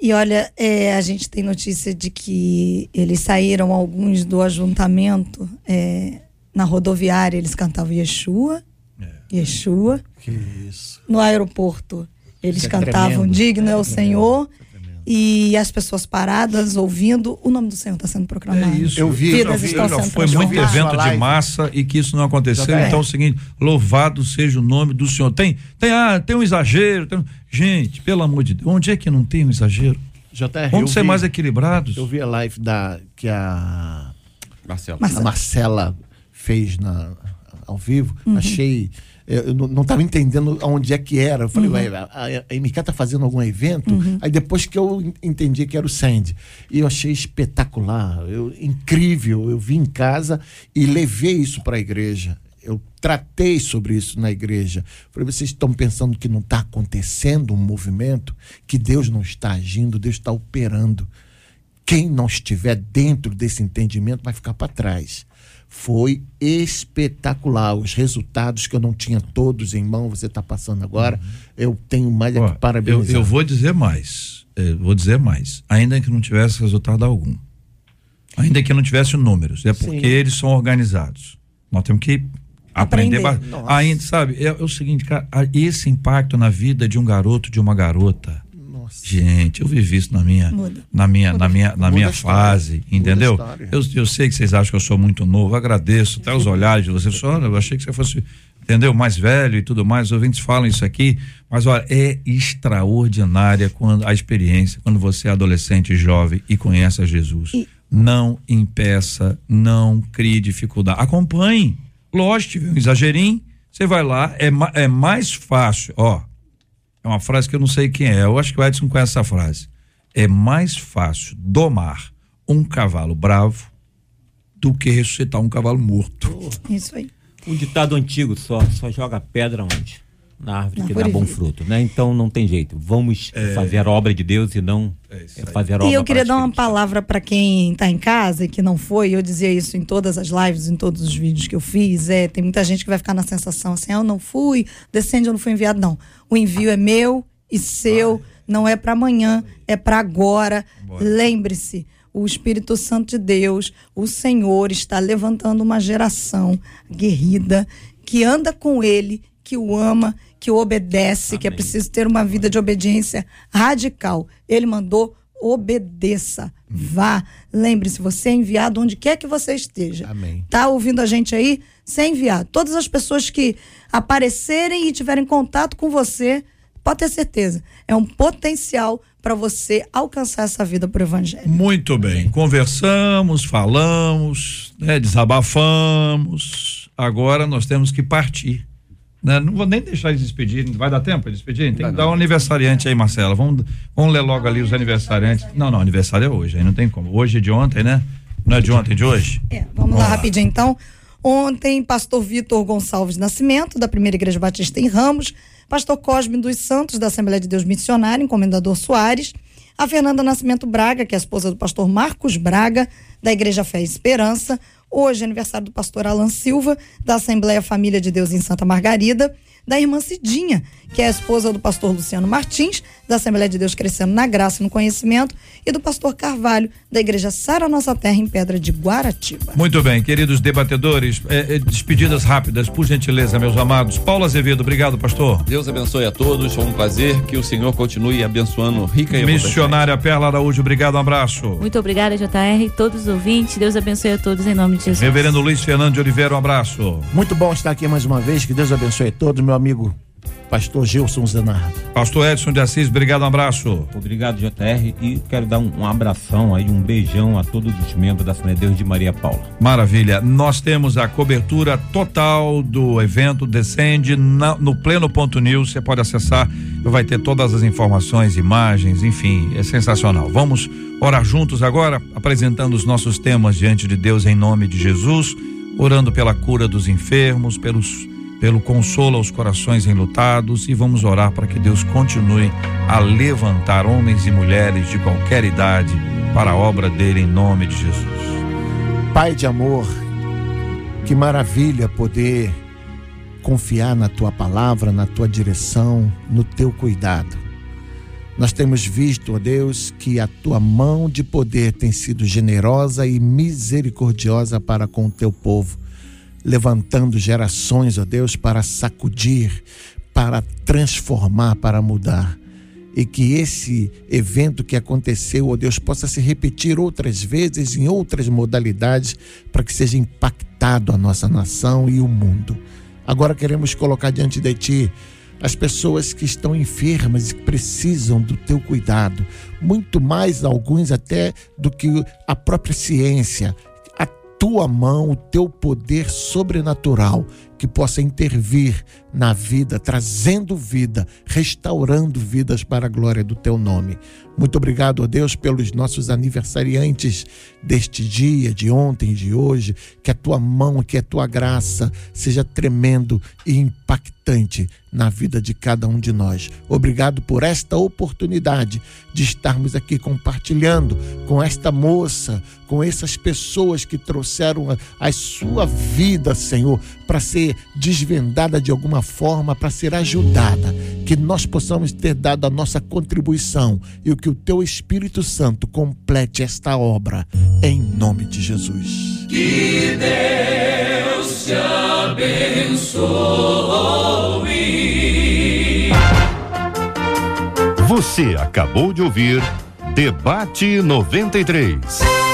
E olha, é, a gente tem notícia de que eles saíram alguns do ajuntamento é, na rodoviária, eles cantavam Yeshua, Yeshua. Que isso. No aeroporto, eles Isso é cantavam. Digno é o Senhor. E as pessoas paradas, ouvindo, o nome do Senhor está sendo proclamado. É isso. Eu vi, Eu Vidas já, estão eu sendo foi muito evento de massa e que isso não aconteceu. Então é o seguinte, louvado seja o nome do Senhor. Tem, tem, ah, tem um exagero. tem Gente, pelo amor de Deus, onde é que não tem um exagero? JR, eu Vamos ser vi- mais equilibrados. Eu vi a live da, que a, Marcelo. Marcelo. a Marcela fez na, ao vivo. Achei. Eu não estava entendendo aonde é que era. Eu falei, ué, a, MK tá fazendo algum evento? Aí depois que eu en- entendi que era o Sandy. E eu achei espetacular, eu, incrível. Eu vim em casa e levei isso para a igreja. Eu tratei sobre isso na igreja. Falei, vocês estão pensando que não está acontecendo um movimento, que Deus não está agindo, Deus está operando. Quem não estiver dentro desse entendimento vai ficar para trás. Foi espetacular. Os resultados que eu não tinha todos em mão, você está passando agora. Eu tenho mais é Ó, que eu, parabenizar. eu vou dizer mais. eh, vou dizer mais. Ainda que não tivesse resultado algum. Ainda que não tivesse números. É porque Sim. eles são organizados. Nós temos que aprender. Aprender. Ainda, sabe, é, é o seguinte, cara, esse impacto na vida de um garoto, de uma garota. Nossa. Gente, eu vivi isso na minha, Muda. na minha, na minha, na Muda minha fase, Muda entendeu? Eu, eu sei que vocês acham que eu sou muito novo, agradeço até os olhares de vocês. Só, eu achei que você fosse, entendeu, mais velho e tudo mais. Os ouvintes falam isso aqui, mas olha, é extraordinária quando a experiência quando você é adolescente, jovem e conhece a Jesus. E- Não impeça, não crie dificuldade. Acompanhe. Lógico, tiver um exagerinho, você vai lá, é, ma- é mais fácil, ó. É uma frase que eu não sei quem é. Eu acho que o Edson conhece essa frase. É mais fácil domar um cavalo bravo do que ressuscitar um cavalo morto. Isso aí. Um ditado antigo, só, só joga pedra onde? Na árvore Na que dá bom viva. fruto, né? Então não tem jeito. Vamos fazer a obra de Deus e não é, fazer a obra E eu queria dar uma palavra para quem está em casa e que não foi. Eu dizia isso em todas as lives, em todos os vídeos que eu fiz. É, tem muita gente que vai ficar na sensação assim: "Ah, eu não fui, descende, eu não fui enviado. Não. O envio é meu e seu, não é para amanhã, é para agora. Lembre-se. O Espírito Santo de Deus, o Senhor, está levantando uma geração guerrida que anda com Ele, que o ama, que obedece, que é preciso ter uma vida de obediência radical. Ele mandou obedeça, vá. Lembre-se, você é enviado onde quer que você esteja. Amém. Tá ouvindo a gente aí? Você é enviado. Todas as pessoas que aparecerem e tiverem contato com você, pode ter certeza, é um potencial para você alcançar essa vida por evangelho. Muito bem. Conversamos, falamos, né, desabafamos. Agora nós temos que partir. Né? Não vou nem deixar eles despedirem. Vai dar tempo eles despedirem? Tem que dar um aniversariante aí, Marcela. Vamos, vamos ler logo ali os aniversariantes. Não, não, aniversário é hoje, aí não tem como. Hoje é de ontem, né? Não é de ontem, é de hoje? É, vamos lá rapidinho então. Ontem, pastor Vitor Gonçalves Nascimento, da Primeira Igreja Batista em Ramos, pastor Cosme dos Santos, da Assembleia de Deus Missionária, encomendador Soares, a Fernanda Nascimento Braga, que é a esposa do pastor Marcos Braga, da Igreja Fé e Esperança, hoje aniversário do pastor Alan Silva, da Assembleia Família de Deus em Santa Margarida, da irmã Cidinha, que é a esposa do pastor Luciano Martins, da Assembleia de Deus Crescendo na Graça e no Conhecimento, e do pastor Carvalho, da Igreja Sara Nossa Terra em Pedra de Guaratiba. Muito bem, queridos debatedores, é, é, despedidas rápidas, por gentileza, meus amados. Paulo Azevedo, obrigado, pastor. Deus abençoe a todos, foi um prazer que o Senhor continue abençoando rica e. Missionária Perla Araújo, obrigado, um abraço. Muito obrigada, JR, e todos os ouvintes. Deus abençoe a todos em nome de Jesus. Reverendo Luiz Fernando de Oliveira, um abraço. Muito bom estar aqui mais uma vez. Que Deus abençoe a todos, meu amigo Pastor Gilson Zanardo. Pastor Edson de Assis, obrigado, um abraço. Obrigado, JR, e quero dar um, um abração aí, um beijão a todos os membros da Deus de Maria Paula. Maravilha. Nós temos a cobertura total do evento Descende na- no Pleno Ponto News. Você pode acessar, vai ter todas as informações, imagens, enfim, é sensacional. Vamos orar juntos agora, apresentando os nossos temas diante de Deus em nome de Jesus, orando pela cura dos enfermos, pelos pelo consolo aos corações enlutados e vamos orar para que Deus continue a levantar homens e mulheres de qualquer idade para a obra dele em nome de Jesus. Pai de amor, que maravilha poder confiar na tua palavra, na tua direção, no teu cuidado. Nós temos visto, ó Deus, que a tua mão de poder tem sido generosa e misericordiosa para com o teu povo, levantando gerações, ó Deus, para sacudir, para transformar, para mudar. E que esse evento que aconteceu, ó Deus, possa se repetir outras vezes em outras modalidades, para que seja impactado a nossa nação e o mundo. Agora queremos colocar diante de Ti as pessoas que estão enfermas e que precisam do Teu cuidado, muito mais alguns até do que a própria ciência. Tua mão, o Teu poder sobrenatural que possa intervir na vida, trazendo vida, restaurando vidas para a glória do Teu nome. Muito obrigado, ó Deus, pelos nossos aniversariantes deste dia, de ontem de hoje. Que a tua mão, que a tua graça seja tremendo e impactante na vida de cada um de nós. Obrigado por esta oportunidade de estarmos aqui compartilhando com esta moça, com essas pessoas que trouxeram a, a sua vida, Senhor, para ser desvendada de alguma forma, para ser ajudada. Que nós possamos ter dado a nossa contribuição e o que o teu Espírito Santo complete esta obra, em nome de Jesus. Você acabou de ouvir Debate 93.